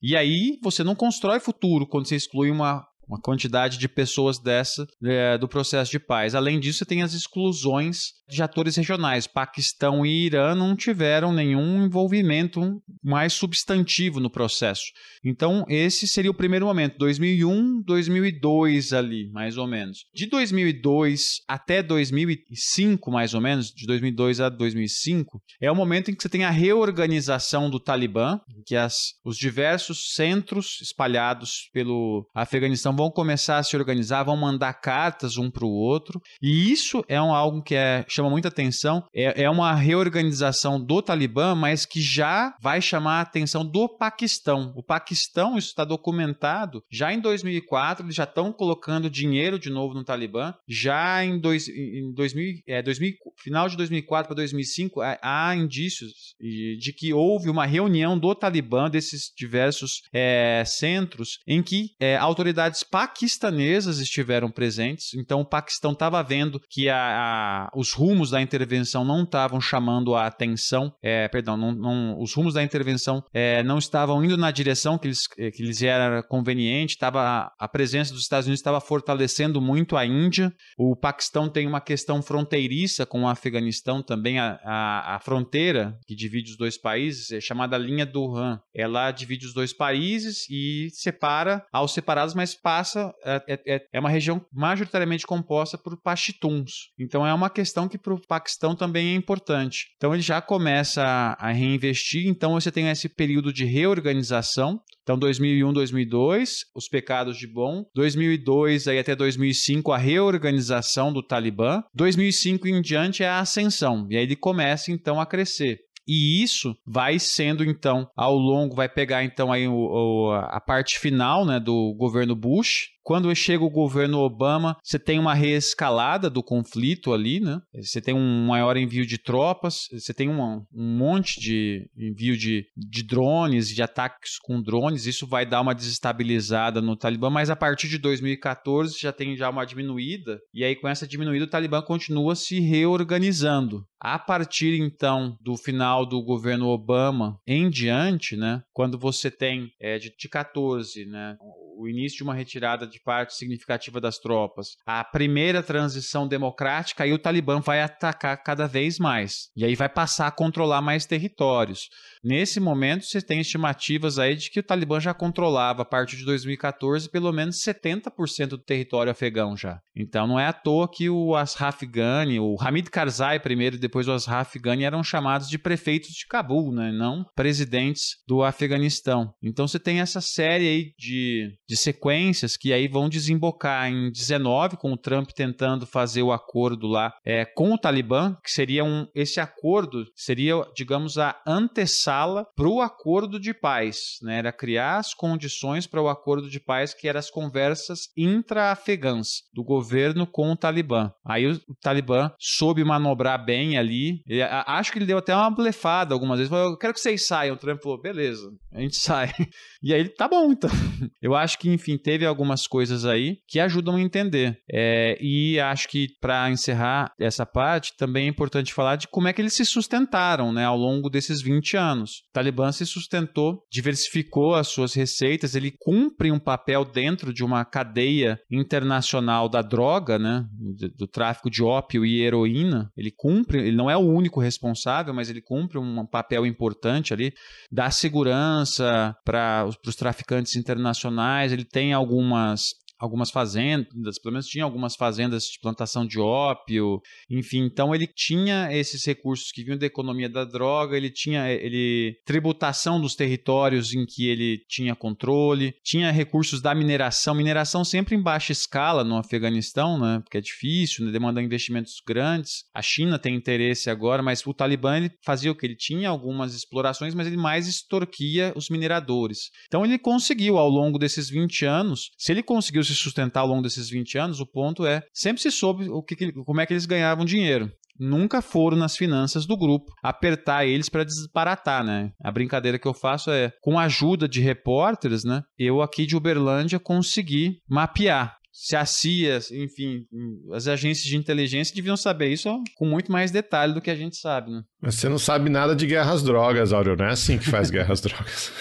E aí você não constrói futuro quando você exclui uma uma quantidade de pessoas dessa é, do processo de paz. Além disso, você tem as exclusões de atores regionais. Paquistão e Irã não tiveram nenhum envolvimento mais substantivo no processo. Então, esse seria o primeiro momento, 2001, 2002 ali, mais ou menos. De 2002 até 2005, mais ou menos, de 2002 a 2005, é o momento em que você tem a reorganização do Talibã, que as, os diversos centros espalhados pelo Afeganistão vão começar a se organizar, vão mandar cartas um para o outro, e isso é um, algo que é chama muita atenção. É, é uma reorganização do Talibã, mas que já vai chamar a atenção do Paquistão. O Paquistão, isso está documentado, já em 2004, eles já estão colocando dinheiro de novo no Talibã. Já em, dois, em 2000, é, 2000, final de 2004 para 2005, há indícios de que houve uma reunião do Talibã, desses diversos é, centros, em que é, autoridades paquistanesas estiveram presentes. Então, o Paquistão estava vendo que a, a, os rumos da intervenção não estavam chamando a atenção, é, perdão, não, não, os rumos da intervenção é, não estavam indo na direção que é, que eles era conveniente, tava, a presença dos Estados Unidos estava fortalecendo muito a Índia, o Paquistão tem uma questão fronteiriça com o Afeganistão também, a, a, a fronteira que divide os dois países é chamada linha do Han, ela divide os dois países e separa aos separados, mas passa, é, é, é uma região majoritariamente composta por Pashtuns, então é uma questão que que para o Paquistão também é importante. Então ele já começa a, a reinvestir, então você tem esse período de reorganização. Então 2001, 2002, os pecados de bom. 2002 aí até 2005 a reorganização do Talibã. 2005 em diante é a ascensão. E aí ele começa então a crescer. E isso vai sendo, então, ao longo, vai pegar, então, aí o, o, a parte final né, do governo Bush, quando chega o governo Obama, você tem uma reescalada do conflito ali, né? Você tem um maior envio de tropas, você tem um, um monte de envio de, de drones, de ataques com drones. Isso vai dar uma desestabilizada no Talibã, mas a partir de 2014 já tem já uma diminuída, e aí com essa diminuída o Talibã continua se reorganizando. A partir então do final do governo Obama em diante, né, quando você tem é, de, de 14, né, o início de uma retirada de parte significativa das tropas, a primeira transição democrática, aí o Talibã vai atacar cada vez mais. E aí vai passar a controlar mais territórios. Nesse momento, você tem estimativas aí de que o Talibã já controlava, a partir de 2014, pelo menos 70% do território afegão já. Então não é à toa que o Ashraf Ghani, o Hamid Karzai primeiro e depois o Ashraf Ghani eram chamados de prefeitos de Cabul, né? não presidentes do Afeganistão. Então você tem essa série aí de, de sequências que aí vão desembocar em 19, com o Trump tentando fazer o acordo lá é, com o Talibã, que seria um. Esse acordo seria, digamos, a antessala para o acordo de paz. Né? Era criar as condições para o acordo de paz, que eram as conversas intra-afegãs do governo com o Talibã. Aí o, o Talibã soube manobrar bem ali. Ele, a, acho que ele deu até uma blefada algumas vezes. Falou, eu quero que vocês saiam. O Trump falou, beleza, a gente sai. E aí, tá bom, então. Eu acho acho que, enfim, teve algumas coisas aí que ajudam a entender. É, e acho que, para encerrar essa parte, também é importante falar de como é que eles se sustentaram né, ao longo desses 20 anos. O Talibã se sustentou, diversificou as suas receitas, ele cumpre um papel dentro de uma cadeia internacional da droga, né, do, tráfico de ópio e heroína. Ele cumpre, ele não é o único responsável, mas ele cumpre um papel importante ali, dá segurança para os traficantes internacionais, ele tem algumas algumas fazendas, pelo menos tinha algumas fazendas de plantação de ópio, enfim, então ele tinha esses recursos que vinham da economia da droga, ele tinha ele tributação dos territórios em que ele tinha controle, tinha recursos da mineração, mineração sempre em baixa escala no Afeganistão, né, porque é difícil, né, demanda investimentos grandes. A China tem interesse agora, mas o Talibã ele fazia o que ele tinha algumas explorações, mas ele mais extorquia os mineradores. Então ele conseguiu ao longo desses 20 anos, se ele conseguiu se sustentar ao longo desses 20 anos, o ponto é, sempre se soube o que, como é que eles ganhavam dinheiro nunca foram nas finanças do grupo apertar eles para desbaratar, né? A brincadeira que eu faço é, com a ajuda de repórteres, né? Eu aqui de Uberlândia consegui mapear. Se a CIA, enfim, as agências de inteligência deviam saber isso com muito mais detalhe do que a gente sabe, né? Mas você não sabe nada de guerras drogas, Áureo, não é assim que faz guerras drogas.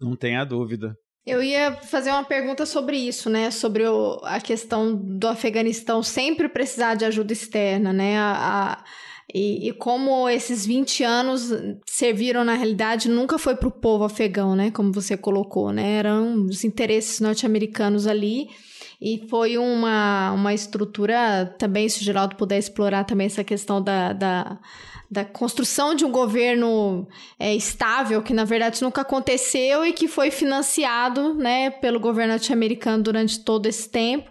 Não tenha dúvida. Eu ia fazer uma pergunta sobre isso, né? Sobre o, a questão do Afeganistão sempre precisar de ajuda externa, né? A, a, e, e, como esses 20 anos serviram, na realidade, nunca foi para o povo afegão, né? Como você colocou, né? Eram os interesses norte-americanos ali. E foi uma, uma estrutura, também, se o Geraldo puder explorar também essa questão da, da da construção de um governo é, estável, que na verdade nunca aconteceu e que foi financiado né, pelo governo norte-americano durante todo esse tempo.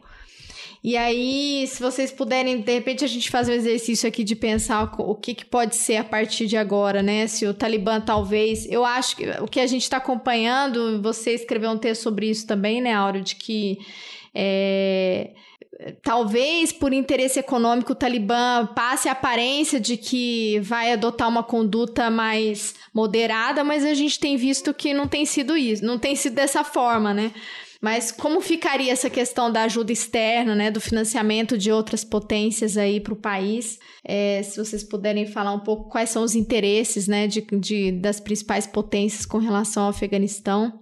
E aí, se vocês puderem, de repente, a gente fazer um exercício aqui de pensar o que, que pode ser a partir de agora, né? Se o Talibã talvez. Eu acho que o que a gente está acompanhando, você escreveu um texto sobre isso também, né, Auro, de que. É, talvez por interesse econômico o Talibã passe a aparência de que vai adotar uma conduta mais moderada, mas a gente tem visto que não tem sido isso, não tem sido dessa forma, né? Mas como ficaria essa questão da ajuda externa, né, do financiamento de outras potências aí para o país? É, se vocês puderem falar um pouco quais são os interesses, né, de, de, das principais potências com relação ao Afeganistão.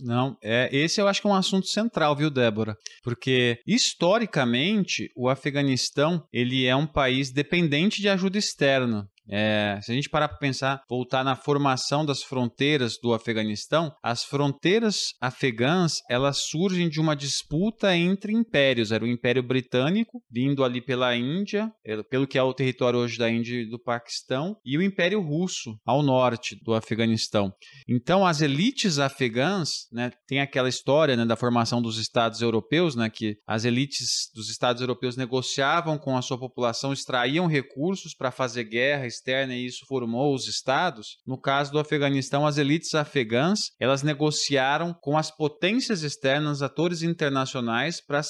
Não, é, esse eu acho que é um assunto central, viu, Débora? Porque historicamente o Afeganistão ele é um país dependente de ajuda externa. É, se a gente parar para pensar, voltar na formação das fronteiras do Afeganistão, as fronteiras afegãs elas surgem de uma disputa entre impérios. Era o Império Britânico, vindo ali pela Índia, pelo que é o território hoje da Índia e do Paquistão, e o Império Russo, ao norte do Afeganistão. Então, as elites afegãs, né, tem aquela história né, da formação dos estados europeus, né, que as elites dos estados europeus negociavam com a sua população, extraíam recursos para fazer guerra externa e isso formou os estados. No caso do Afeganistão, as elites afegãs, elas negociaram com as potências externas, atores internacionais para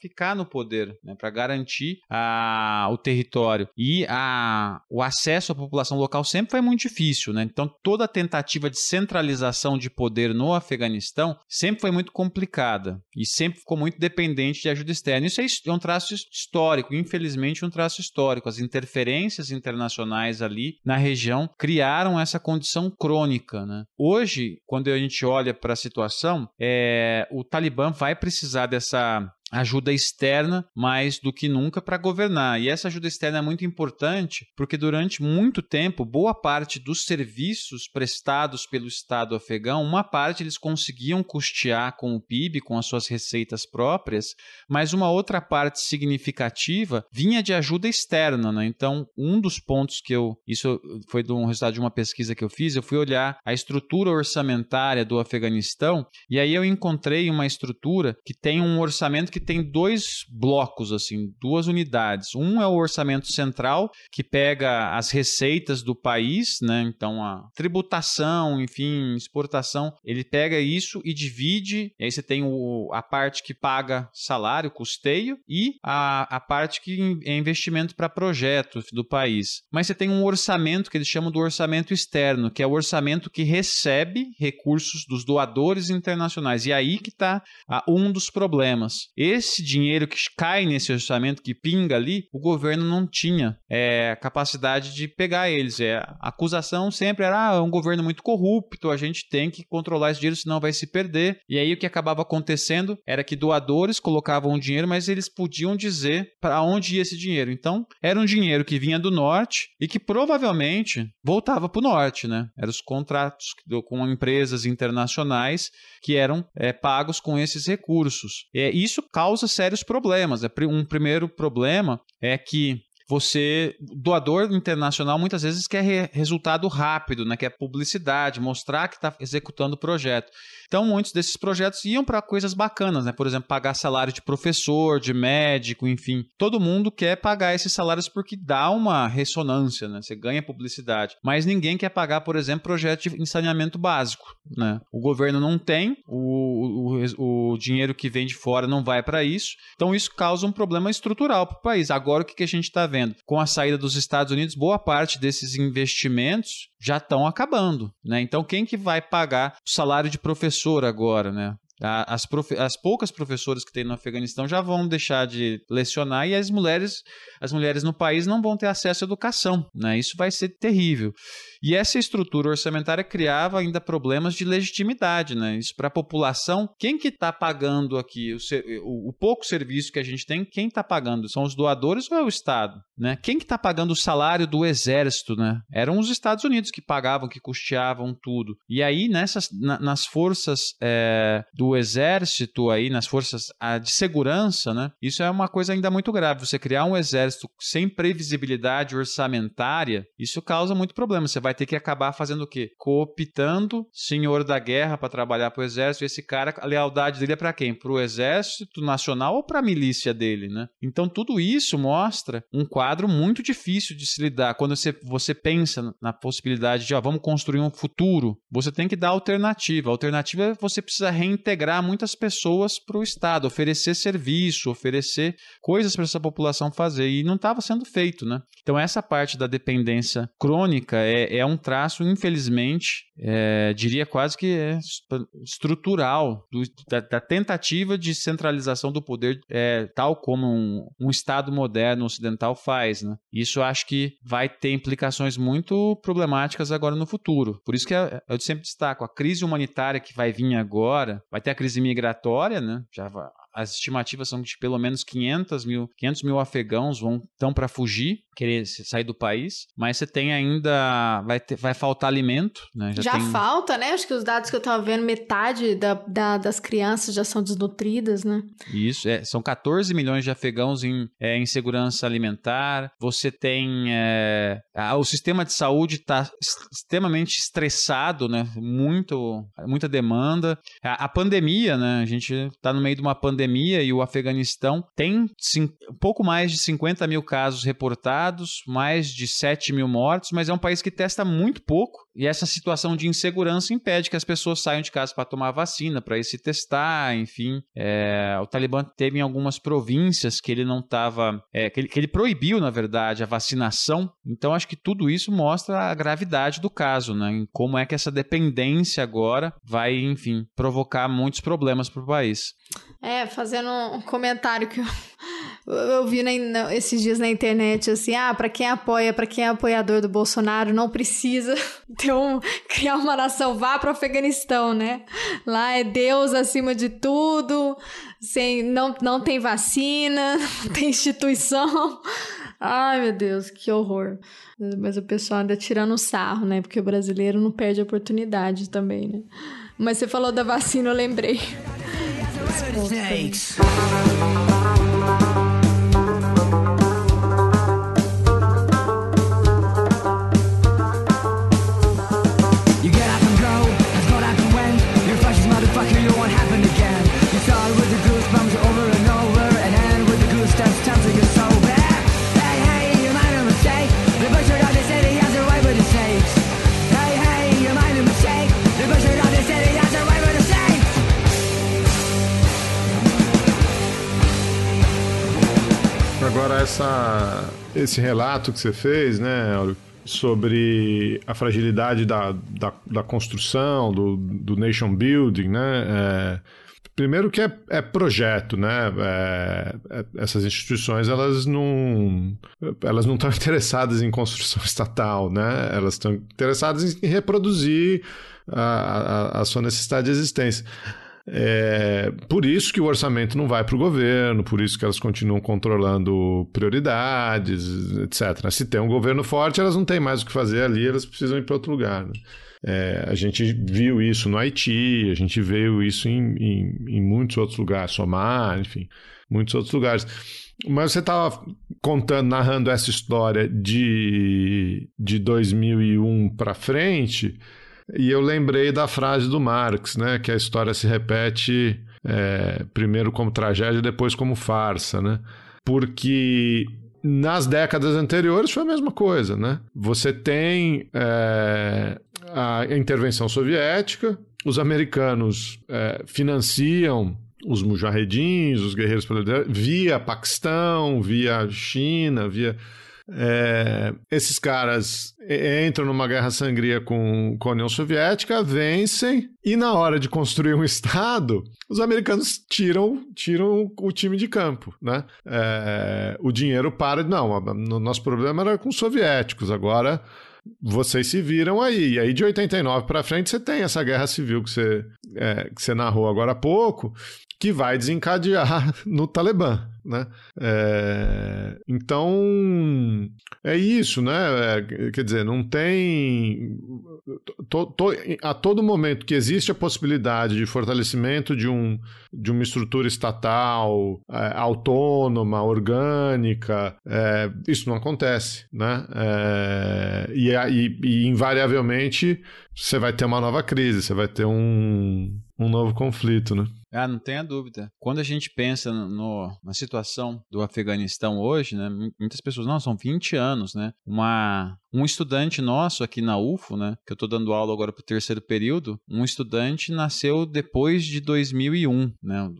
ficar no poder, né, para garantir a, o território. E a, o acesso à população local sempre foi muito difícil, né? Então toda a tentativa de centralização de poder no Afeganistão sempre foi muito complicada e sempre ficou muito dependente de ajuda externa. Isso é um traço histórico, infelizmente um traço histórico. As interferências internacionais internacionais ali na região criaram essa condição crônica. Né? Hoje, quando a gente olha para a situação, é, o Talibã vai precisar dessa ajuda externa mais do que nunca para governar. E essa ajuda externa é muito importante porque durante muito tempo, boa parte dos serviços prestados pelo Estado afegão, uma parte eles conseguiam custear com o PIB, com as suas receitas próprias, mas uma outra parte significativa vinha de ajuda externa. Né? Então, um dos pontos que eu. Isso foi um resultado de uma pesquisa que eu fiz, eu fui olhar a estrutura orçamentária do Afeganistão e aí eu encontrei uma estrutura que tem um orçamento que tem dois blocos, assim, duas unidades. Um é o orçamento central, que pega as receitas do país, né? Então, a tributação, enfim, exportação, ele pega isso e divide. E aí você tem o, a parte que paga salário, custeio, e a, a parte que é investimento para projetos do país. Mas você tem um orçamento que eles chamam do orçamento externo, que é o orçamento que recebe recursos dos doadores internacionais. E aí que está um dos problemas. Esse dinheiro que cai nesse orçamento, que pinga ali, o governo não tinha é, capacidade de pegar eles. É, a acusação sempre era: ah, é um governo muito corrupto, a gente tem que controlar esse dinheiro, senão vai se perder. E aí o que acabava acontecendo era que doadores colocavam o dinheiro, mas eles podiam dizer para onde ia esse dinheiro. Então, era um dinheiro que vinha do norte e que provavelmente voltava para o norte, né? Eram os contratos com empresas internacionais que eram é, pagos com esses recursos. É, isso causa sérios problemas. É, um primeiro problema é que você, doador internacional, muitas vezes quer re resultado rápido, né? quer publicidade, mostrar que está executando o projeto. Então, muitos desses projetos iam para coisas bacanas, né? Por exemplo, pagar salário de professor, de médico, enfim. Todo mundo quer pagar esses salários porque dá uma ressonância, né? Você ganha publicidade. Mas ninguém quer pagar, por exemplo, projeto de saneamento básico, né? O governo não tem, o, o, o dinheiro que vem de fora não vai para isso. Então, isso causa um problema estrutural para o país. Agora, o que, que a gente está vendo? Com a saída dos Estados Unidos, boa parte desses investimentos já estão acabando, né? Então, quem que vai pagar o salário de professor agora, né? As, profe as poucas professoras que tem no Afeganistão já vão deixar de lecionar e as mulheres, as mulheres no país não vão ter acesso à educação. Né? Isso vai ser terrível. E essa estrutura orçamentária criava ainda problemas de legitimidade, né? Isso para a população, quem que está pagando aqui o, o, o, pouco serviço que a gente tem, quem está pagando? São os doadores ou é o Estado? Né? Quem que está pagando o salário do exército, né? Eram os Estados Unidos que pagavam, que custeavam tudo. E aí, nessas, na, nas forças é, do exército aí, nas forças a, de segurança, né? Isso é uma coisa ainda muito grave. Você criar um exército sem previsibilidade orçamentária, isso causa muito problema. Você vai vai ter que acabar fazendo o quê? Cooptando senhor da guerra para trabalhar para o exército. Esse cara, a lealdade dele é para quem? Para o exército nacional ou para a milícia dele, né? Então tudo isso mostra um quadro muito difícil de se lidar. Quando você, você pensa na possibilidade de, ó, vamos construir um futuro, você tem que dar alternativa. A alternativa é você precisa reintegrar muitas pessoas para o Estado, oferecer serviço, oferecer coisas para essa população fazer. E não estava sendo feito, né? Então essa parte da dependência crônica é, é é um traço, infelizmente, é, diria quase que é estrutural do, da, da, tentativa de centralização do poder, é, tal como um, um, Estado moderno ocidental faz. Né? Isso acho que vai ter implicações muito problemáticas agora no futuro. Por isso que eu sempre destaco, a crise humanitária que vai vir agora, vai ter a crise migratória, né? já as estimativas são de pelo menos 500 mil, 500 mil afegãos vão estão para fugir, querer sair do país, mas você tem ainda vai ter, vai faltar alimento, né? Já, já tem... falta, né? Acho que os dados que eu estava vendo, metade da, da, das crianças já são desnutridas, né? Isso, é, são 14 milhões de afegãos em, é, em segurança alimentar. Você tem é, a, o sistema de saúde está extremamente estressado, né? Muito, muita demanda. A, a pandemia, né? A gente está no meio de uma pandemia pandemia e o Afeganistão tem pouco mais de 50 mil casos reportados, mais de 7 mil mortos, mas é um país que testa muito pouco e essa situação de insegurança impede que as pessoas saiam de casa para tomar vacina, para ir se testar, enfim. É, o Talibã teve em algumas províncias que ele não estava. É, que, ele, que ele proibiu, na verdade, a vacinação. Então, acho que tudo isso mostra a gravidade do caso, né? Em como é que essa dependência agora vai, enfim, provocar muitos problemas para o país. É, fazendo um comentário que eu, eu vi na, esses dias na internet, assim, ah, para quem apoia, para quem é apoiador do Bolsonaro, não precisa ter um, criar uma nação, vá para o Afeganistão, né? Lá é Deus acima de tudo, sem, não, não tem vacina, não tem instituição. Ai, meu Deus, que horror. Mas o pessoal anda tirando sarro, né? Porque o brasileiro não perde oportunidade também, né? Mas você falou da vacina, eu lembrei. Bird snakes. Essa, esse relato que você fez, né, sobre a fragilidade da, da, da construção, do, do nation building, né? É, primeiro que é, é projeto, né? É, é, essas instituições elas não elas não estão interessadas em construção estatal, né? Elas estão interessadas em reproduzir a, a, a sua necessidade de existência. É, por isso que o orçamento não vai para o governo, por isso que elas continuam controlando prioridades, etc. Se tem um governo forte, elas não têm mais o que fazer ali, elas precisam ir para outro lugar. Né? É, a gente viu isso no Haiti, a gente viu isso em, em, em muitos outros lugares, Somália, enfim, muitos outros lugares. Mas você estava contando, narrando essa história de, de 2001 para frente. E eu lembrei da frase do Marx, né? Que a história se repete é, primeiro como tragédia, depois como farsa, né? Porque nas décadas anteriores foi a mesma coisa, né? Você tem é, a intervenção soviética, os americanos é, financiam os mujahedins, os guerreiros via Paquistão, via China, via é, esses caras entram numa guerra sangria com, com a União Soviética, vencem, e na hora de construir um Estado, os americanos tiram, tiram o time de campo. Né? É, o dinheiro para. Não, o nosso problema era com os soviéticos, agora vocês se viram aí. E aí, de 89 para frente, você tem essa guerra civil que você, é, que você narrou agora há pouco, que vai desencadear no Talibã. Né? É, então, é isso, né? É, quer dizer, não tem. To, to, a todo momento que existe a possibilidade de fortalecimento de, um, de uma estrutura estatal é, autônoma, orgânica, é, isso não acontece, né? É, e, e, e invariavelmente você vai ter uma nova crise, você vai ter um, um novo conflito, né? Ah, não tenha dúvida. Quando a gente pensa no, na situação do Afeganistão hoje, né, muitas pessoas, não, são 20 anos, né? Uma, um estudante nosso aqui na UFO, né, que eu estou dando aula agora para o terceiro período, um estudante nasceu depois de 2001, né?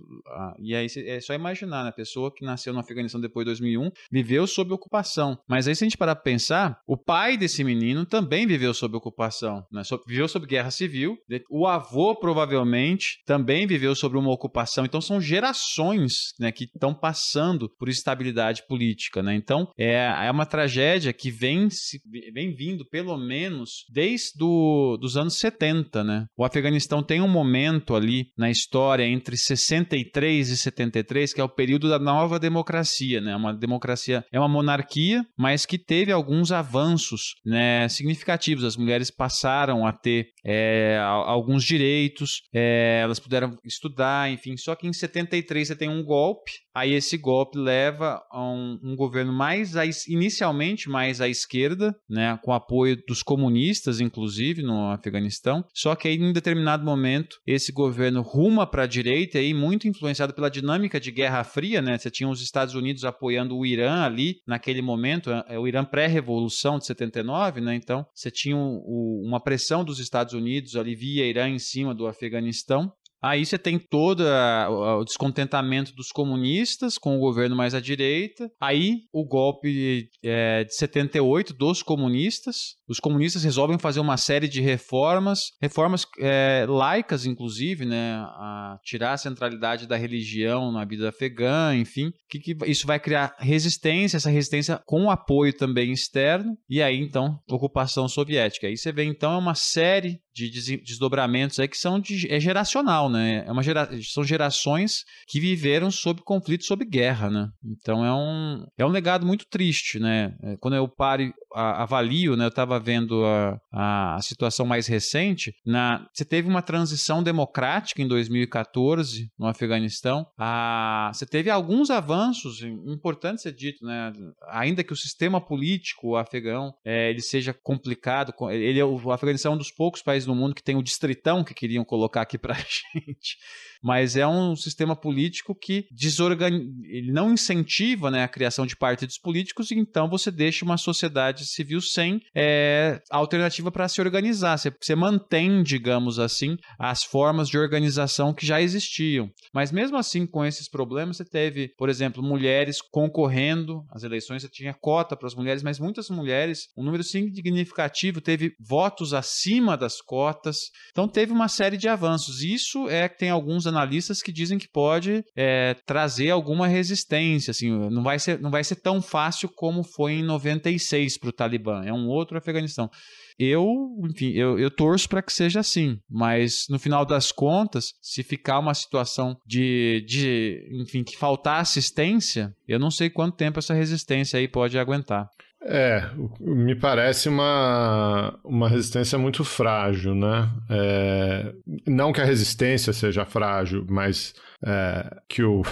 E aí é só imaginar, né? A pessoa que nasceu no Afeganistão depois de 2001 viveu sob ocupação. Mas aí se a gente parar para pensar, o pai desse menino também viveu sob ocupação, né? Viveu sob guerra civil. O avô provavelmente também viveu sobre uma ocupação. Então são gerações, né, que estão passando por estabilidade política, né? Então é, é uma tragédia que vem se vem vindo pelo menos desde do, dos anos 70, né? O Afeganistão tem um momento ali na história entre 63 e 73, que é o período da nova democracia, né? Uma democracia é uma monarquia, mas que teve alguns avanços, né, significativos. As mulheres passaram a ter é, alguns direitos, é, elas puderam estudar, enfim. Só que em 73 você tem um golpe Aí esse golpe leva a um, um governo mais a, inicialmente mais à esquerda, né, com apoio dos comunistas, inclusive no Afeganistão. Só que aí em determinado momento esse governo ruma para a direita aí muito influenciado pela dinâmica de Guerra Fria, né? Você tinha os Estados Unidos apoiando o Irã ali naquele momento, é, é o Irã pré-revolução de 79, né? Então você tinha o, uma pressão dos Estados Unidos ali via Irã em cima do Afeganistão. Aí você tem todo o descontentamento dos comunistas com o governo mais à direita. Aí o golpe é, de 78 dos comunistas. Os comunistas resolvem fazer uma série de reformas, reformas é, laicas, inclusive, né? A tirar a centralidade da religião na vida afegã, enfim. Que, que isso vai criar resistência, essa resistência com apoio também externo. E aí, então, ocupação soviética. Aí você vê, então, é uma série de desdobramentos aí que são de, é geracional, né? É uma gera, são gerações que viveram sob conflito, sob guerra, né? Então é um, é um legado muito triste, né? É, quando eu paro avalio, né? Eu estava vendo a, a situação mais recente. Na, você teve uma transição democrática em 2014 no Afeganistão. A, você teve alguns avanços importantes ser dito, né? Ainda que o sistema político afegão é, ele seja complicado, ele é o Afeganistão é um dos poucos países no mundo que tem o distritão que queriam colocar aqui para gente mas é um sistema político que desorgan... ele não incentiva né, a criação de partidos políticos, e então você deixa uma sociedade sociedade civil sem é, alternativa para se organizar. Você, você mantém, digamos assim, as formas de organização que já existiam. Mas mesmo assim, com esses problemas, você teve, por exemplo, mulheres concorrendo às eleições, você tinha cota para as mulheres, mas muitas mulheres, um número significativo, teve votos acima das cotas. Então teve uma série de avanços. Isso é que tem alguns analistas que dizem que pode é, trazer alguma resistência. Assim, não vai ser, não vai ser tão fácil como foi em 96 para o Talibã. É um outro Afeganistão. Eu, enfim, eu, eu torço para que seja assim, mas no final das contas, se ficar uma situação de, de, enfim, que faltar assistência, eu não sei quanto tempo essa resistência aí pode aguentar. É, me parece uma, uma resistência muito frágil, né? É, não que a resistência seja frágil, mas é, que o,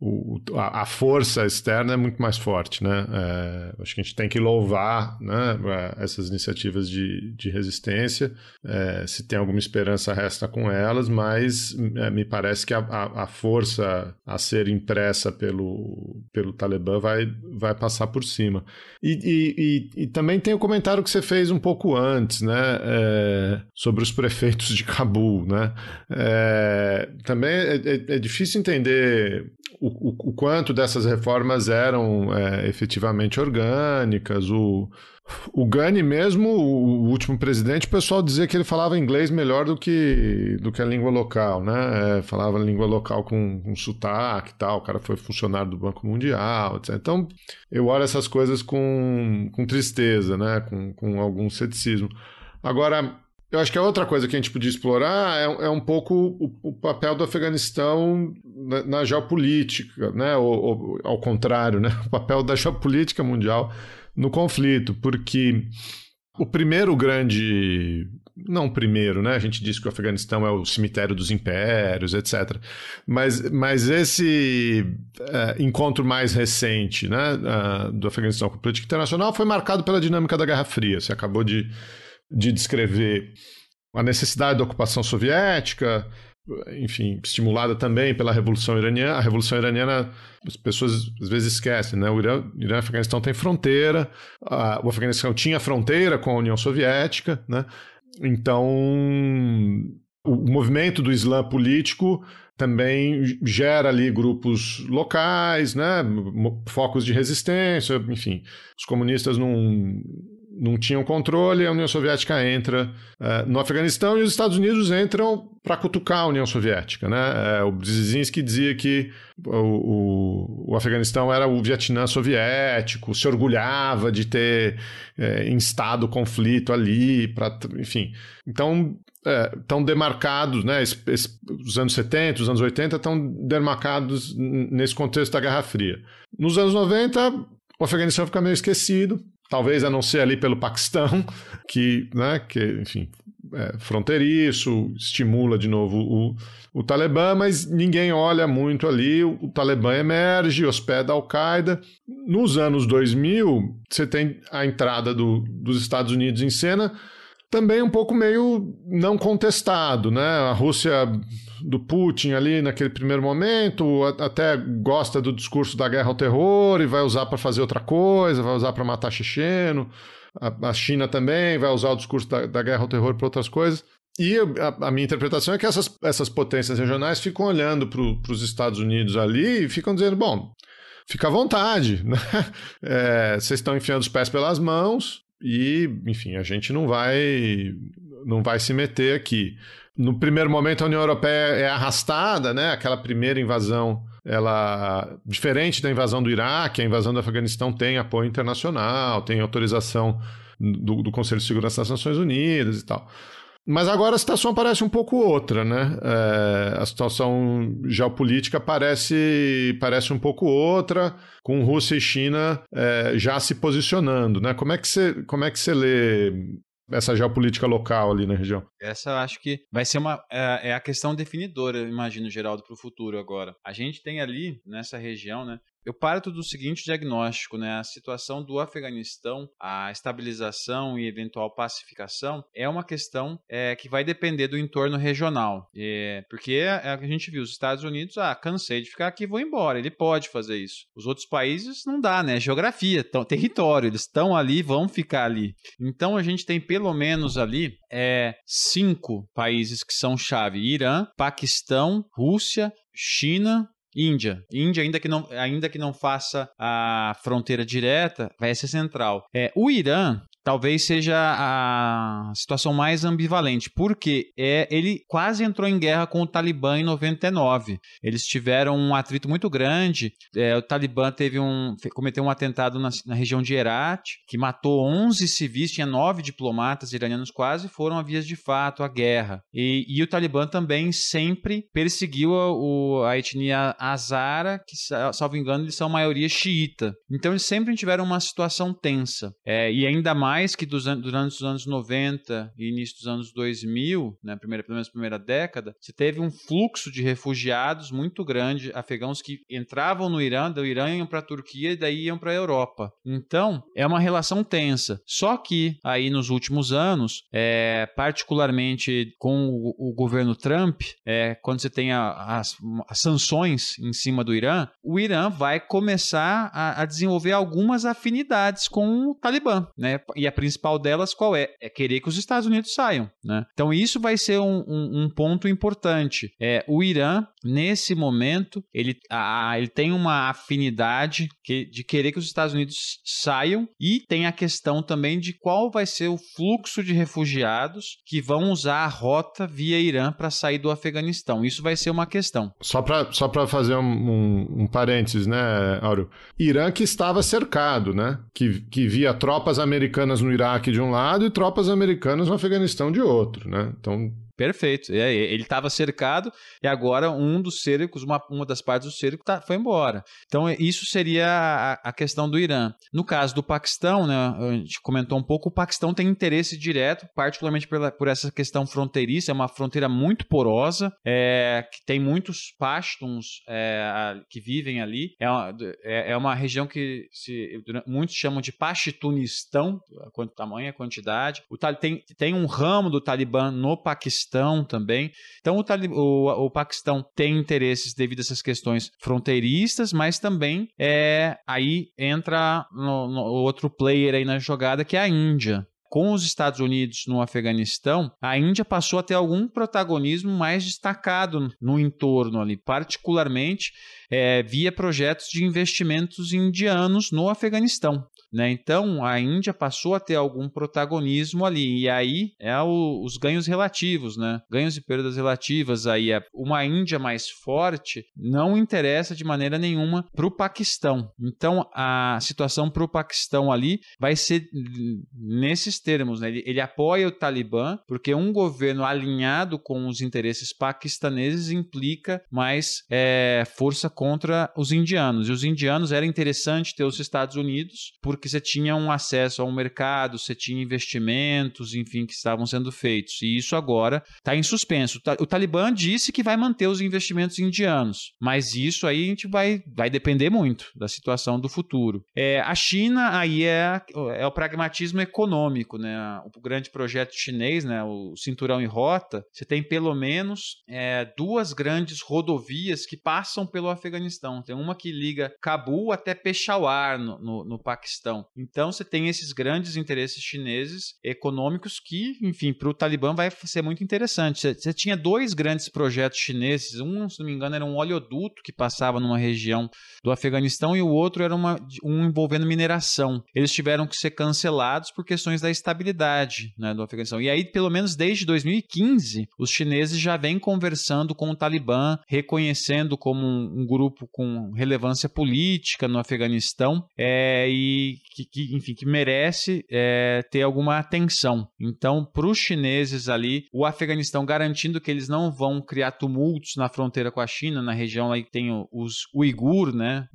o, a, a, força externa é muito mais forte, né? É, acho que a gente tem que louvar né, é, essas iniciativas de, de resistência. É, se tem alguma esperança, resta com elas, mas é, me parece que a, a, a, força a ser impressa pelo, pelo Talibã vai, vai passar por cima. E, e, e, e também tem o comentário que você fez um pouco antes, né? É, sobre os prefeitos de Cabul, né? É, também é, é difícil entender o, o, quanto dessas reformas eram é, efetivamente orgânicas. O, o Gani mesmo, o último presidente, o pessoal dizia que ele falava inglês melhor do que, do que a língua local, né? É, falava língua local com, com sotaque e tal. O cara foi funcionário do Banco Mundial, etc. Então, eu olho essas coisas com, com tristeza, né? Com, com algum ceticismo. Agora, eu acho que a outra coisa que a gente podia explorar é, é um pouco o, o, papel do Afeganistão na, na geopolítica, né? Ou, ou, ao contrário, né? O papel da geopolítica mundial no conflito, porque o primeiro grande. Não primeiro, né? A gente diz que o Afeganistão é o cemitério dos impérios, etc. Mas, mas esse é, encontro mais recente né, uh, do Afeganistão com a política internacional foi marcado pela dinâmica da Guerra Fria. Você acabou de de descrever a necessidade da ocupação soviética, enfim, estimulada também pela Revolução Iraniana. A Revolução Iraniana, as pessoas às vezes esquecem, né? O Irã, Irã e Afeganistão têm fronteira, a, o Afeganistão tinha fronteira com a União Soviética, né? Então, o movimento do Islã político também gera ali grupos locais, né? Focos de resistência, enfim. Os comunistas não não tinham controle, a União Soviética entra uh, no Afeganistão e os Estados Unidos entram para cutucar a União Soviética. Né? Uh, o Brzezinski dizia que o, o, o, Afeganistão era o Vietnã soviético, se orgulhava de ter instado o conflito ali, pra, enfim. Então, estão demarcados, né? Esse, esse, os anos 70, os anos 80 estão demarcados nesse contexto da Guerra Fria. Nos anos 90, o Afeganistão fica meio esquecido, talvez a não ser ali pelo Paquistão, que, né, que enfim, é fronteiriço, estimula de novo o, o Talibã, mas ninguém olha muito ali. O, o Talibã emerge, hospeda a Al-Qaeda. Nos anos 2000, você tem a entrada do, dos Estados Unidos em cena, também um pouco meio não contestado, né? A Rússia do Putin ali naquele primeiro momento até gosta do discurso da guerra ao terror e vai usar para fazer outra coisa, vai usar para matar checheno. A, a, China também vai usar o discurso da, da guerra ao terror para outras coisas. E a, a, minha interpretação é que essas, essas potências regionais ficam olhando para os Estados Unidos ali e ficam dizendo: bom, fica à vontade, né? É, vocês estão enfiando os pés pelas mãos, e, enfim, a gente não vai não vai se meter aqui. No primeiro momento a União Europeia é arrastada, né? Aquela primeira invasão, ela diferente da invasão do Iraque, a invasão do Afeganistão tem apoio internacional, tem autorização do, do Conselho de Segurança das Nações Unidas e tal. Mas agora a situação parece um pouco outra, né? É, a situação geopolítica parece, parece um pouco outra, com Rússia e China é, já se posicionando, né? Como é que você, como é que você lê essa geopolítica local ali na região? Essa eu acho que vai ser uma é, é a questão definidora, eu imagino, Geraldo, para o futuro agora. A gente tem ali nessa região, né? Eu parto do seguinte diagnóstico, né? A situação do Afeganistão, a estabilização e eventual pacificação é uma questão é, que vai depender do entorno regional. É, porque a, a gente viu os Estados Unidos, ah, cansei de ficar aqui, vou embora. Ele pode fazer isso. Os outros países não dá, né? Geografia, tão, território, eles estão ali, vão ficar ali. Então a gente tem pelo menos ali é, cinco países que são chave: Irã, Paquistão, Rússia, China, Índia. Índia, ainda que não, ainda que não faça a fronteira direta, vai ser central. É, o Irã, talvez seja a situação mais ambivalente, porque é, ele quase entrou em guerra com o Talibã em 99. Eles tiveram um atrito muito grande. É, o Talibã teve um, cometeu um atentado na, na, região de Herat, que matou 11 civis, tinha nove diplomatas iranianos quase foram a vias de fato à guerra. E, e o Talibã também sempre perseguiu a, o, a etnia Hazara, que, salvo engano, eles são maioria xiita. Então eles sempre tiveram uma situação tensa. É, e ainda mais mais que dos, durante os anos 90 e início dos anos 2000, né, primeira, pelo menos primeira década, você teve um fluxo de refugiados muito grande, afegãos que entravam no Irã, do Irã iam para a Turquia e daí iam para a Europa. Então, é uma relação tensa. Só que aí nos últimos anos, é, particularmente com o, o governo Trump, é, quando você tem a, as, as, sanções em cima do Irã, o Irã vai começar a, a desenvolver algumas afinidades com o Talibã, né? E a principal delas qual é? É querer que os Estados Unidos saiam. Né? Então isso vai ser um, um, um ponto importante. É, o Irã, nesse momento, ele, a, ele tem uma afinidade que, de querer que os Estados Unidos saiam e tem a questão também de qual vai ser o fluxo de refugiados que vão usar a rota via Irã para sair do Afeganistão. Isso vai ser uma questão. Só para só fazer um, um, um parênteses, né, Auro? Irã que estava cercado, né? Que, que via tropas americanas no Iraque de um lado e tropas americanas no Afeganistão de outro, né? Então Perfeito. Ele estava cercado e agora um dos cercos, uma, uma das partes do cerco tá, foi embora. Então, isso seria a, a, questão do Irã. No caso do Paquistão, né, a gente comentou um pouco, o Paquistão tem interesse direto, particularmente pela, por essa questão fronteiriça, é uma fronteira muito porosa, é, que tem muitos pashtuns é, que vivem ali. É uma, é, é uma região que se, muitos chamam de Pashtunistão, a quantidade. O, tem, tem um ramo do Talibã no Paquistão Paquistão também. Então, o, o, o Paquistão tem interesses devido a essas questões fronteiristas, mas também é, aí entra no, no outro player aí na jogada, que é a Índia com os Estados Unidos no Afeganistão, a Índia passou a ter algum protagonismo mais destacado no entorno ali, particularmente é, via projetos de investimentos indianos no Afeganistão. Né? Então a Índia passou a ter algum protagonismo ali, e aí é o, os ganhos relativos, né? ganhos e perdas relativas. Aí é uma Índia mais forte não interessa de maneira nenhuma para o Paquistão. Então a situação para o Paquistão ali vai ser nesses termos. Né? Ele, ele apoia o Talibã, porque um governo alinhado com os interesses paquistaneses implica mais é, força contra os indianos. E os indianos era interessante ter os Estados Unidos, porque você tinha um acesso a um mercado, você tinha investimentos, enfim, que estavam sendo feitos. E isso agora está em suspenso. O Talibã disse que vai manter os investimentos indianos, mas isso aí a gente vai, vai depender muito da situação do futuro. É, a China aí é, é o pragmatismo econômico, né? O grande projeto chinês, né? O cinturão e rota, você tem pelo menos é, duas grandes rodovias que passam pelo Afeganistão. Tem uma que liga Cabul até Peshawar no, no, no Paquistão Então você tem esses grandes interesses chineses econômicos que, enfim, para o Talibã vai ser muito interessante. Você, você tinha dois grandes projetos chineses, um, se não me engano, era um oleoduto que passava numa região do Afeganistão e o outro era uma, um envolvendo mineração. Eles tiveram que ser cancelados por questões da estabilidade né, do Afeganistão. E aí, pelo menos desde 2015, os chineses já vêm conversando com o Talibã, reconhecendo como um, um grupo com relevância política no Afeganistão é, e que, que enfim, que merece é, ter alguma atenção. Então, para os chineses ali, o Afeganistão garantindo que eles não vão criar tumultos na fronteira com a China, na região aí que tem os uigur, né?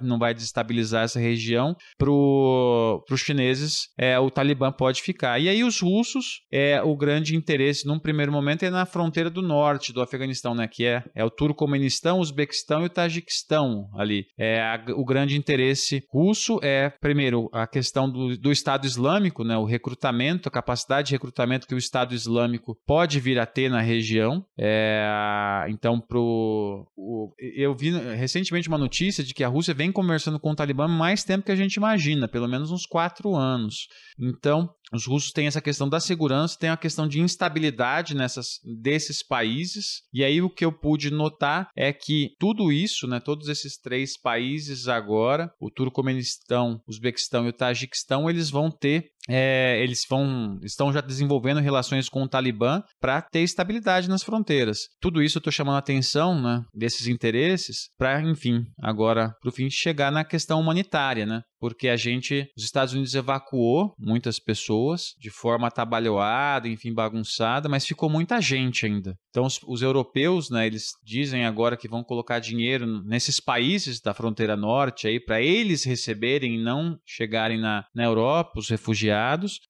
Não vai desestabilizar essa região. Para os chineses, é, o Talibã pode ficar. E aí os russos, é, o grande interesse num primeiro momento é na fronteira do norte do Afeganistão, né? Que é, é o Turcomenistão, o Uzbequistão e o Tajiquistão ali. É, a, o grande interesse russo é, primeiro, a questão do, do Estado Islâmico, né? O recrutamento, a capacidade de recrutamento que o Estado Islâmico pode vir a ter na região. É, então, pro, o, eu vi recentemente uma notícia de que a Rússia vem conversando com o Talibã mais tempo que a gente imagina, pelo menos uns quatro anos. Então, os russos têm essa questão da segurança, tem a questão de instabilidade nessas, desses países. E aí o que eu pude notar é que tudo isso, né, todos esses três países agora, o Turcomenistão, o Uzbequistão e o Tajiquistão, eles vão ter é, eles vão estão já desenvolvendo relações com o Talibã para ter estabilidade nas fronteiras. Tudo isso eu estou chamando a atenção né, desses interesses para, enfim, agora para o fim chegar na questão humanitária, né? Porque a gente, os Estados Unidos evacuou muitas pessoas de forma atabalhoada, enfim, bagunçada, mas ficou muita gente ainda. Então, os, os, europeus, né, eles dizem agora que vão colocar dinheiro nesses países da fronteira norte aí para eles receberem e não chegarem na, na Europa, os refugiados.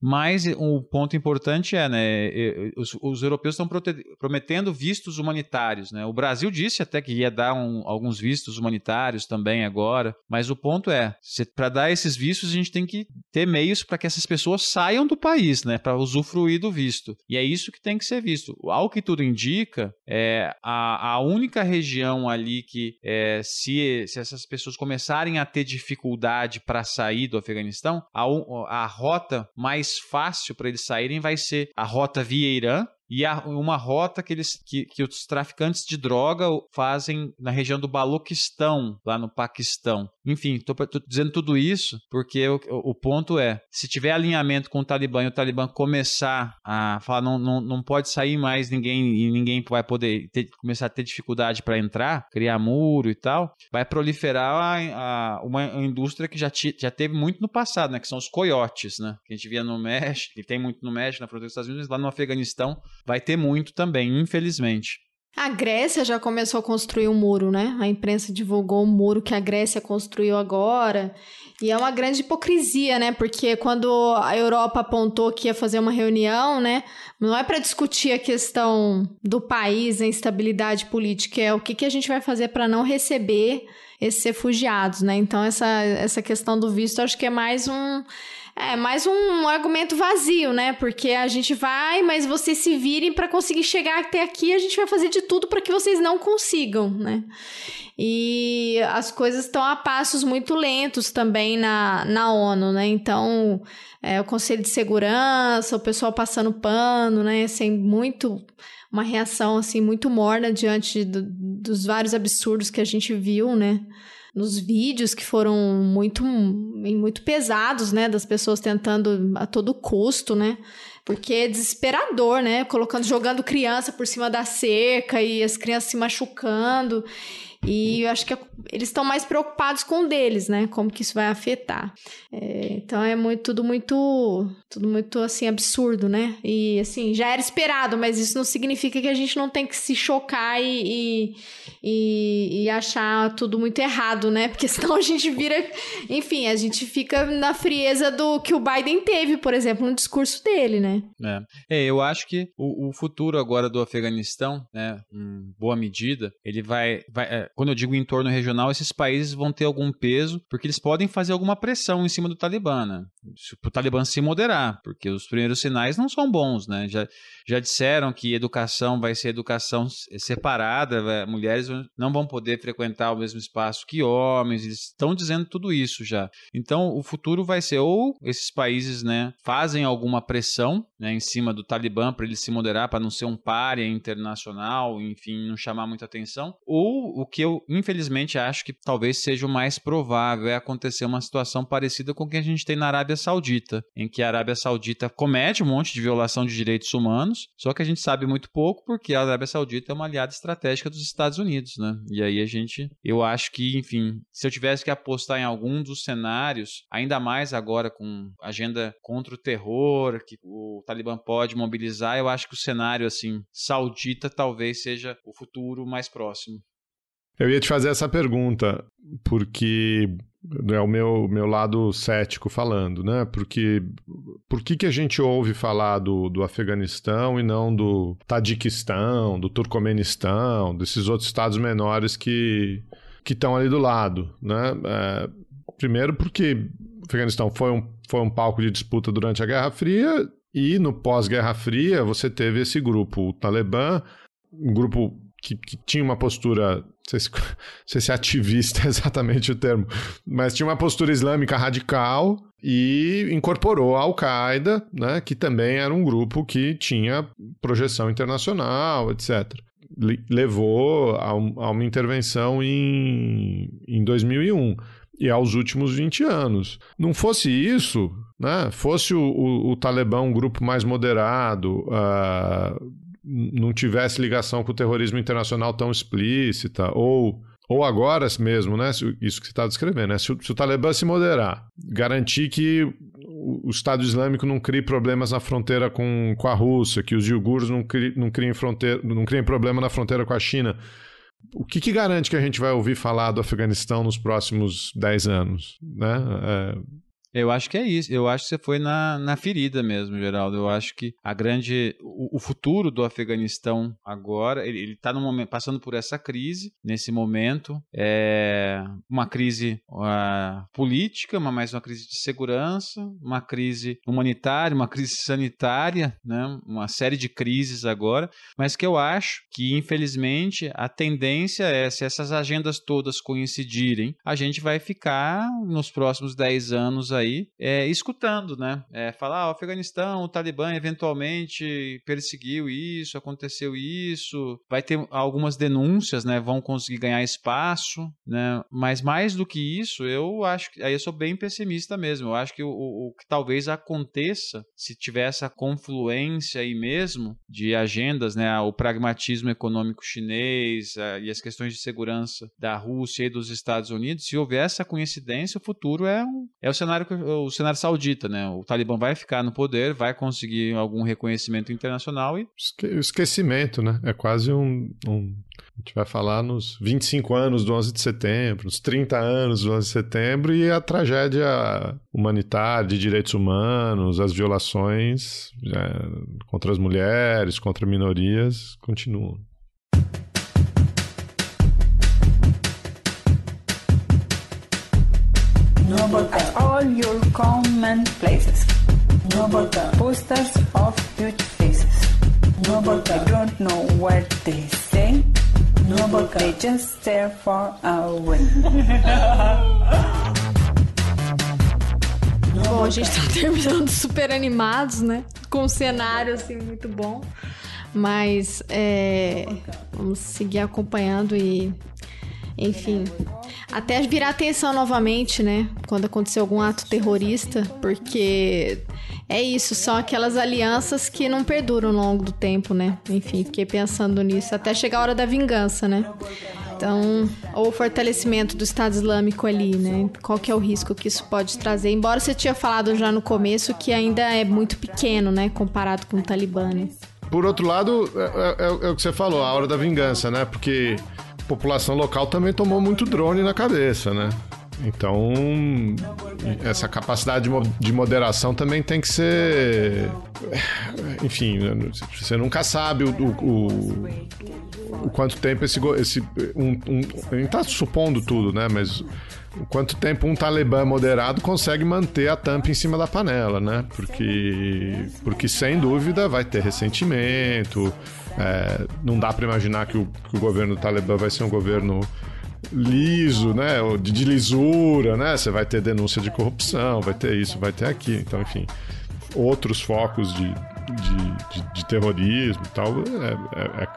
Mas o ponto importante é, né, os, os europeus estão prometendo vistos humanitários, né? O Brasil disse até que ia dar um, alguns vistos humanitários também agora, mas o ponto é, para dar esses vistos a gente tem que ter meios para que essas pessoas saiam do país, né, para usufruir do visto. E é isso que tem que ser visto. Ao que tudo indica indica, é, a, a única região ali que, é, se, se essas pessoas começarem a ter dificuldade para sair do Afeganistão, a, a rota mais fácil para eles saírem vai ser a rota via Irã, e a, uma rota que, eles, que, que os traficantes de droga fazem na região do Baloquistão, lá no Paquistão. Enfim, estou dizendo tudo isso porque o, o, ponto é: se tiver alinhamento com o Talibã e o Talibã começar a falar não, não, não pode sair mais ninguém e ninguém vai poder ter, começar a ter dificuldade para entrar, criar muro e tal, vai proliferar a, a, uma indústria que já, já teve muito no passado, né? Que são os coiotes, né? Que a gente via no México, que tem muito no México, na fronteira dos Estados Unidos, lá no Afeganistão vai ter muito também, infelizmente. A Grécia já começou a construir um muro, né? A imprensa divulgou o um muro que a Grécia construiu agora. E é uma grande hipocrisia, né? Porque quando a Europa apontou que ia fazer uma reunião, né? Não é para discutir a questão do país, a instabilidade política, é o que, que a gente vai fazer para não receber esses refugiados, né? Então, essa, essa questão do visto, acho que é mais um é, mais um argumento vazio, né? Porque a gente vai, mas vocês se virem para conseguir chegar até aqui, a gente vai fazer de tudo para que vocês não consigam, né? E as coisas estão a passos muito lentos também na, na ONU, né? Então, é, o Conselho de Segurança, o pessoal passando pano, né? Sem muito uma reação assim muito morna diante do, dos vários absurdos que a gente viu, né? Nos vídeos que foram muito, muito pesados, né? Das pessoas tentando a todo custo, né? Porque é desesperador, né? Colocando, jogando criança por cima da cerca e as crianças se machucando. E eu acho que eles estão mais preocupados com o deles, né? Como que isso vai afetar. É, então é muito, tudo muito, tudo muito assim absurdo, né? E assim já era esperado, mas isso não significa que a gente não tem que se chocar e, e, e achar tudo muito errado, né? Porque senão a gente vira, enfim, a gente fica na frieza do que o Biden teve, por exemplo, no discurso dele, né? É, é eu acho que o, o futuro agora do Afeganistão, né, em boa medida, ele vai, vai é, quando eu digo entorno regional, esses países vão ter algum peso, porque eles podem fazer alguma pressão em cima do Talibã, né? Para o Talibã se moderar, porque os primeiros sinais não são bons, né? Já, já disseram que educação vai ser educação separada, mulheres não vão poder frequentar o mesmo espaço que homens, eles estão dizendo tudo isso já. Então, o futuro vai ser ou esses países, né, fazem alguma pressão, né, em cima do Talibã para ele se moderar, para não ser um párea internacional, enfim, não chamar muita atenção, ou o que eu, infelizmente, acho que talvez seja o mais provável é acontecer uma situação parecida com o que a gente tem na Arábia Arábia Saudita, em que a Arábia Saudita comete um monte de violação de direitos humanos, só que a gente sabe muito pouco porque a Arábia Saudita é uma aliada estratégica dos Estados Unidos, né? E aí a gente, eu acho que, enfim, se eu tivesse que apostar em algum dos cenários, ainda mais agora com agenda contra o terror, que o Talibã pode mobilizar, eu acho que o cenário assim saudita talvez seja o futuro mais próximo. Eu ia te fazer essa pergunta, porque é o meu, meu lado cético falando, né? Porque por que, que a gente ouve falar do, do Afeganistão e não do Tadiquistão, do Turcomenistão, desses outros estados menores que que estão ali do lado, né? É, primeiro porque o Afeganistão foi um, foi um palco de disputa durante a Guerra Fria e no pós-Guerra Fria você teve esse grupo, o Talibã, um grupo que, que tinha uma postura, não sei, se, não sei se ativista é exatamente o termo, mas tinha uma postura islâmica radical e incorporou a Al-Qaeda, né, que também era um grupo que tinha projeção internacional, etc. Levou a, a uma intervenção em, em 2001 e aos últimos 20 anos. Não fosse isso, né? fosse o, o, o Talibã um grupo mais moderado, uh, não tivesse ligação com o terrorismo internacional tão explícita, ou, ou agora mesmo, né? Isso que você está descrevendo, né? Se o, se o Talibã se moderar, garantir que o Estado Islâmico não crie problemas na fronteira com, com a Rússia, que os iogures não criem, não, criem fronteira, não criem problema na fronteira com a China. O que, que, garante que a gente vai ouvir falar do Afeganistão nos próximos 10 anos? Né? É, eu acho que é isso. Eu acho que você foi na, na ferida mesmo, Geraldo. Eu acho que a grande. O, o futuro do Afeganistão agora, ele está passando por essa crise, nesse momento. É uma crise uh, política, mas mais uma crise de segurança, uma crise humanitária, uma crise sanitária, né? uma série de crises agora. Mas que eu acho que, infelizmente, a tendência é, se essas agendas todas coincidirem, a gente vai ficar nos próximos 10 anos aí aí é, escutando, né? É, falar, ah, o Afeganistão, o Talibã eventualmente perseguiu isso, aconteceu isso, vai ter algumas denúncias, né? Vão conseguir ganhar espaço, né? Mas mais do que isso, eu acho que aí eu sou bem pessimista mesmo. Eu acho que o, o, que talvez aconteça se tiver essa confluência aí mesmo de agendas, né? O pragmatismo econômico chinês a, e as questões de segurança da Rússia e dos Estados Unidos, se houver essa coincidência, o futuro é, um, é o cenário que o cenário saudita, né? O Talibã vai ficar no poder, vai conseguir algum reconhecimento internacional e. Esquecimento, né? É quase um, um. A gente vai falar nos 25 anos do 11 de setembro, nos 30 anos do 11 de setembro e a tragédia humanitária de direitos humanos, as violações é, contra as mulheres, contra minorias continuam. At all your common places. No Posters of huge faces. No I don't know what they say. No They just stare far away. Bom, a gente tá terminando super animados, né? Com um cenário assim muito bom. Mas é, vamos seguir acompanhando e enfim, até virar atenção novamente, né? Quando acontecer algum ato terrorista, porque é isso, são aquelas alianças que não perduram ao longo do tempo, né? Enfim, fiquei pensando nisso até chegar a hora da vingança, né? Então, ou o fortalecimento do Estado Islâmico ali, né? Qual que é o risco que isso pode trazer? Embora você tinha falado já no começo que ainda é muito pequeno, né? Comparado com o Talibã, né? Por outro lado, é, é, é o que você falou, a hora da vingança, né? Porque população local também tomou muito drone na cabeça, né? Então, essa capacidade de moderação também tem que ser. Enfim, você nunca sabe o, o, o quanto tempo esse. esse um, um, a gente está supondo tudo, né? Mas quanto tempo um talibã moderado consegue manter a tampa em cima da panela, né? Porque, porque sem dúvida vai ter ressentimento é, não dá para imaginar que o, que o governo do Talibã vai ser um governo liso, né? De, de lisura, né? Você vai ter denúncia de corrupção, vai ter isso, vai ter aquilo. Então, enfim, outros focos de, de, de, de terrorismo e tal, é, é, é,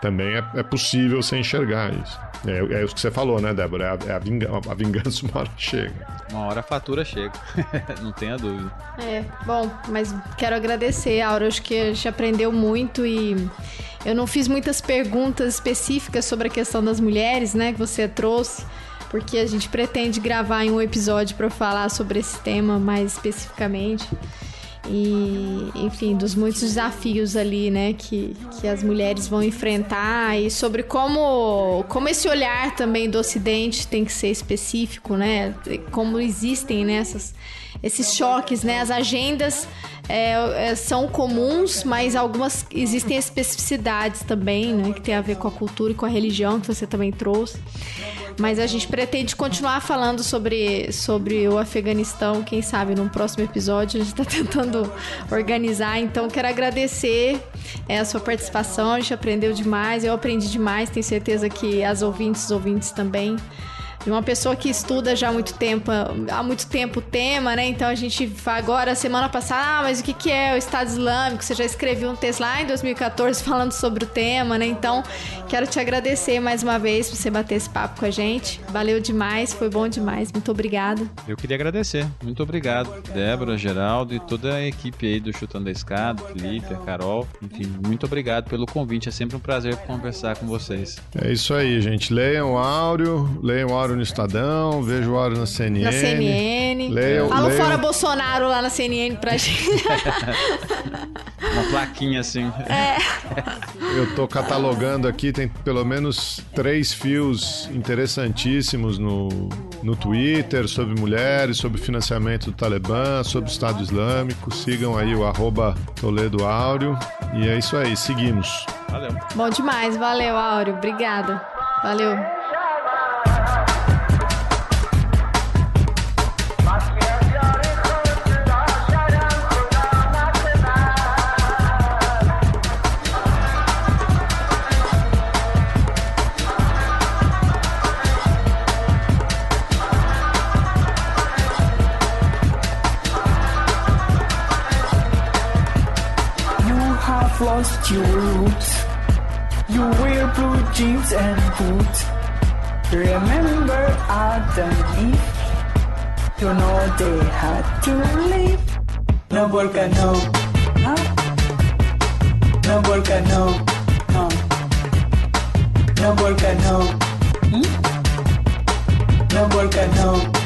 também é, possível você enxergar isso. É, isso que você falou, né, Débora? É a, vingança, a vingança uma hora chega. Uma hora a fatura chega, não tenha dúvida. É, bom, mas quero agradecer, Aura, acho que a gente aprendeu muito e eu não fiz muitas perguntas específicas sobre a questão das mulheres, né, que você trouxe porque a gente pretende gravar em um episódio para falar sobre esse tema mais especificamente. E, enfim, dos muitos desafios ali, né, que, que as mulheres vão enfrentar e sobre como, como esse olhar também do Ocidente tem que ser específico, né, como existem nessas né, esses choques, né, as agendas é, é, são comuns, mas algumas existem especificidades também, né, que tem a ver com a cultura e com a religião que você também trouxe. Mas a gente pretende continuar falando sobre, sobre o Afeganistão, quem sabe num próximo episódio. A gente está tentando organizar. Então, quero agradecer é, a sua participação. A gente aprendeu demais, eu aprendi demais. Tenho certeza que as ouvintes, os ouvintes também de uma pessoa que estuda já há muito tempo, há muito tempo o tema, né? Então a gente agora, semana passada, ah, mas o que, que é o Estado Islâmico? Você já escreveu um texto lá em 2014 falando sobre o tema, né? Então, quero te agradecer mais uma vez por você bater esse papo com a gente. Valeu demais, foi bom demais. Muito obrigada. Eu queria agradecer. Muito obrigado, Débora, Geraldo e toda a equipe aí do Chutando a Escada, Felipe, a Carol. Enfim, muito obrigado pelo convite. É sempre um prazer conversar com vocês. É isso aí, gente. Leiam o áudio, leiam o áudio no Estadão, vejo o áudio na CNN. Na CNN. Leiam, Fala leiam... fora Bolsonaro lá na CNN pra gente. Uma plaquinha assim. É. Eu tô catalogando aqui, tem pelo menos três fios interessantíssimos no, no Twitter sobre mulheres, sobre financiamento do Talibã, sobre o Estado Islâmico. Sigam aí o arroba Toledo Áureo. E é isso aí, seguimos. Valeu. Bom demais, valeu, Áureo. Obrigada. Valeu. Lost your roots. You wear blue jeans and boots. Remember Adam and Eve? You know they had to leave. No volcano, huh? No volcano, no. No volcano, hmm? No volcano.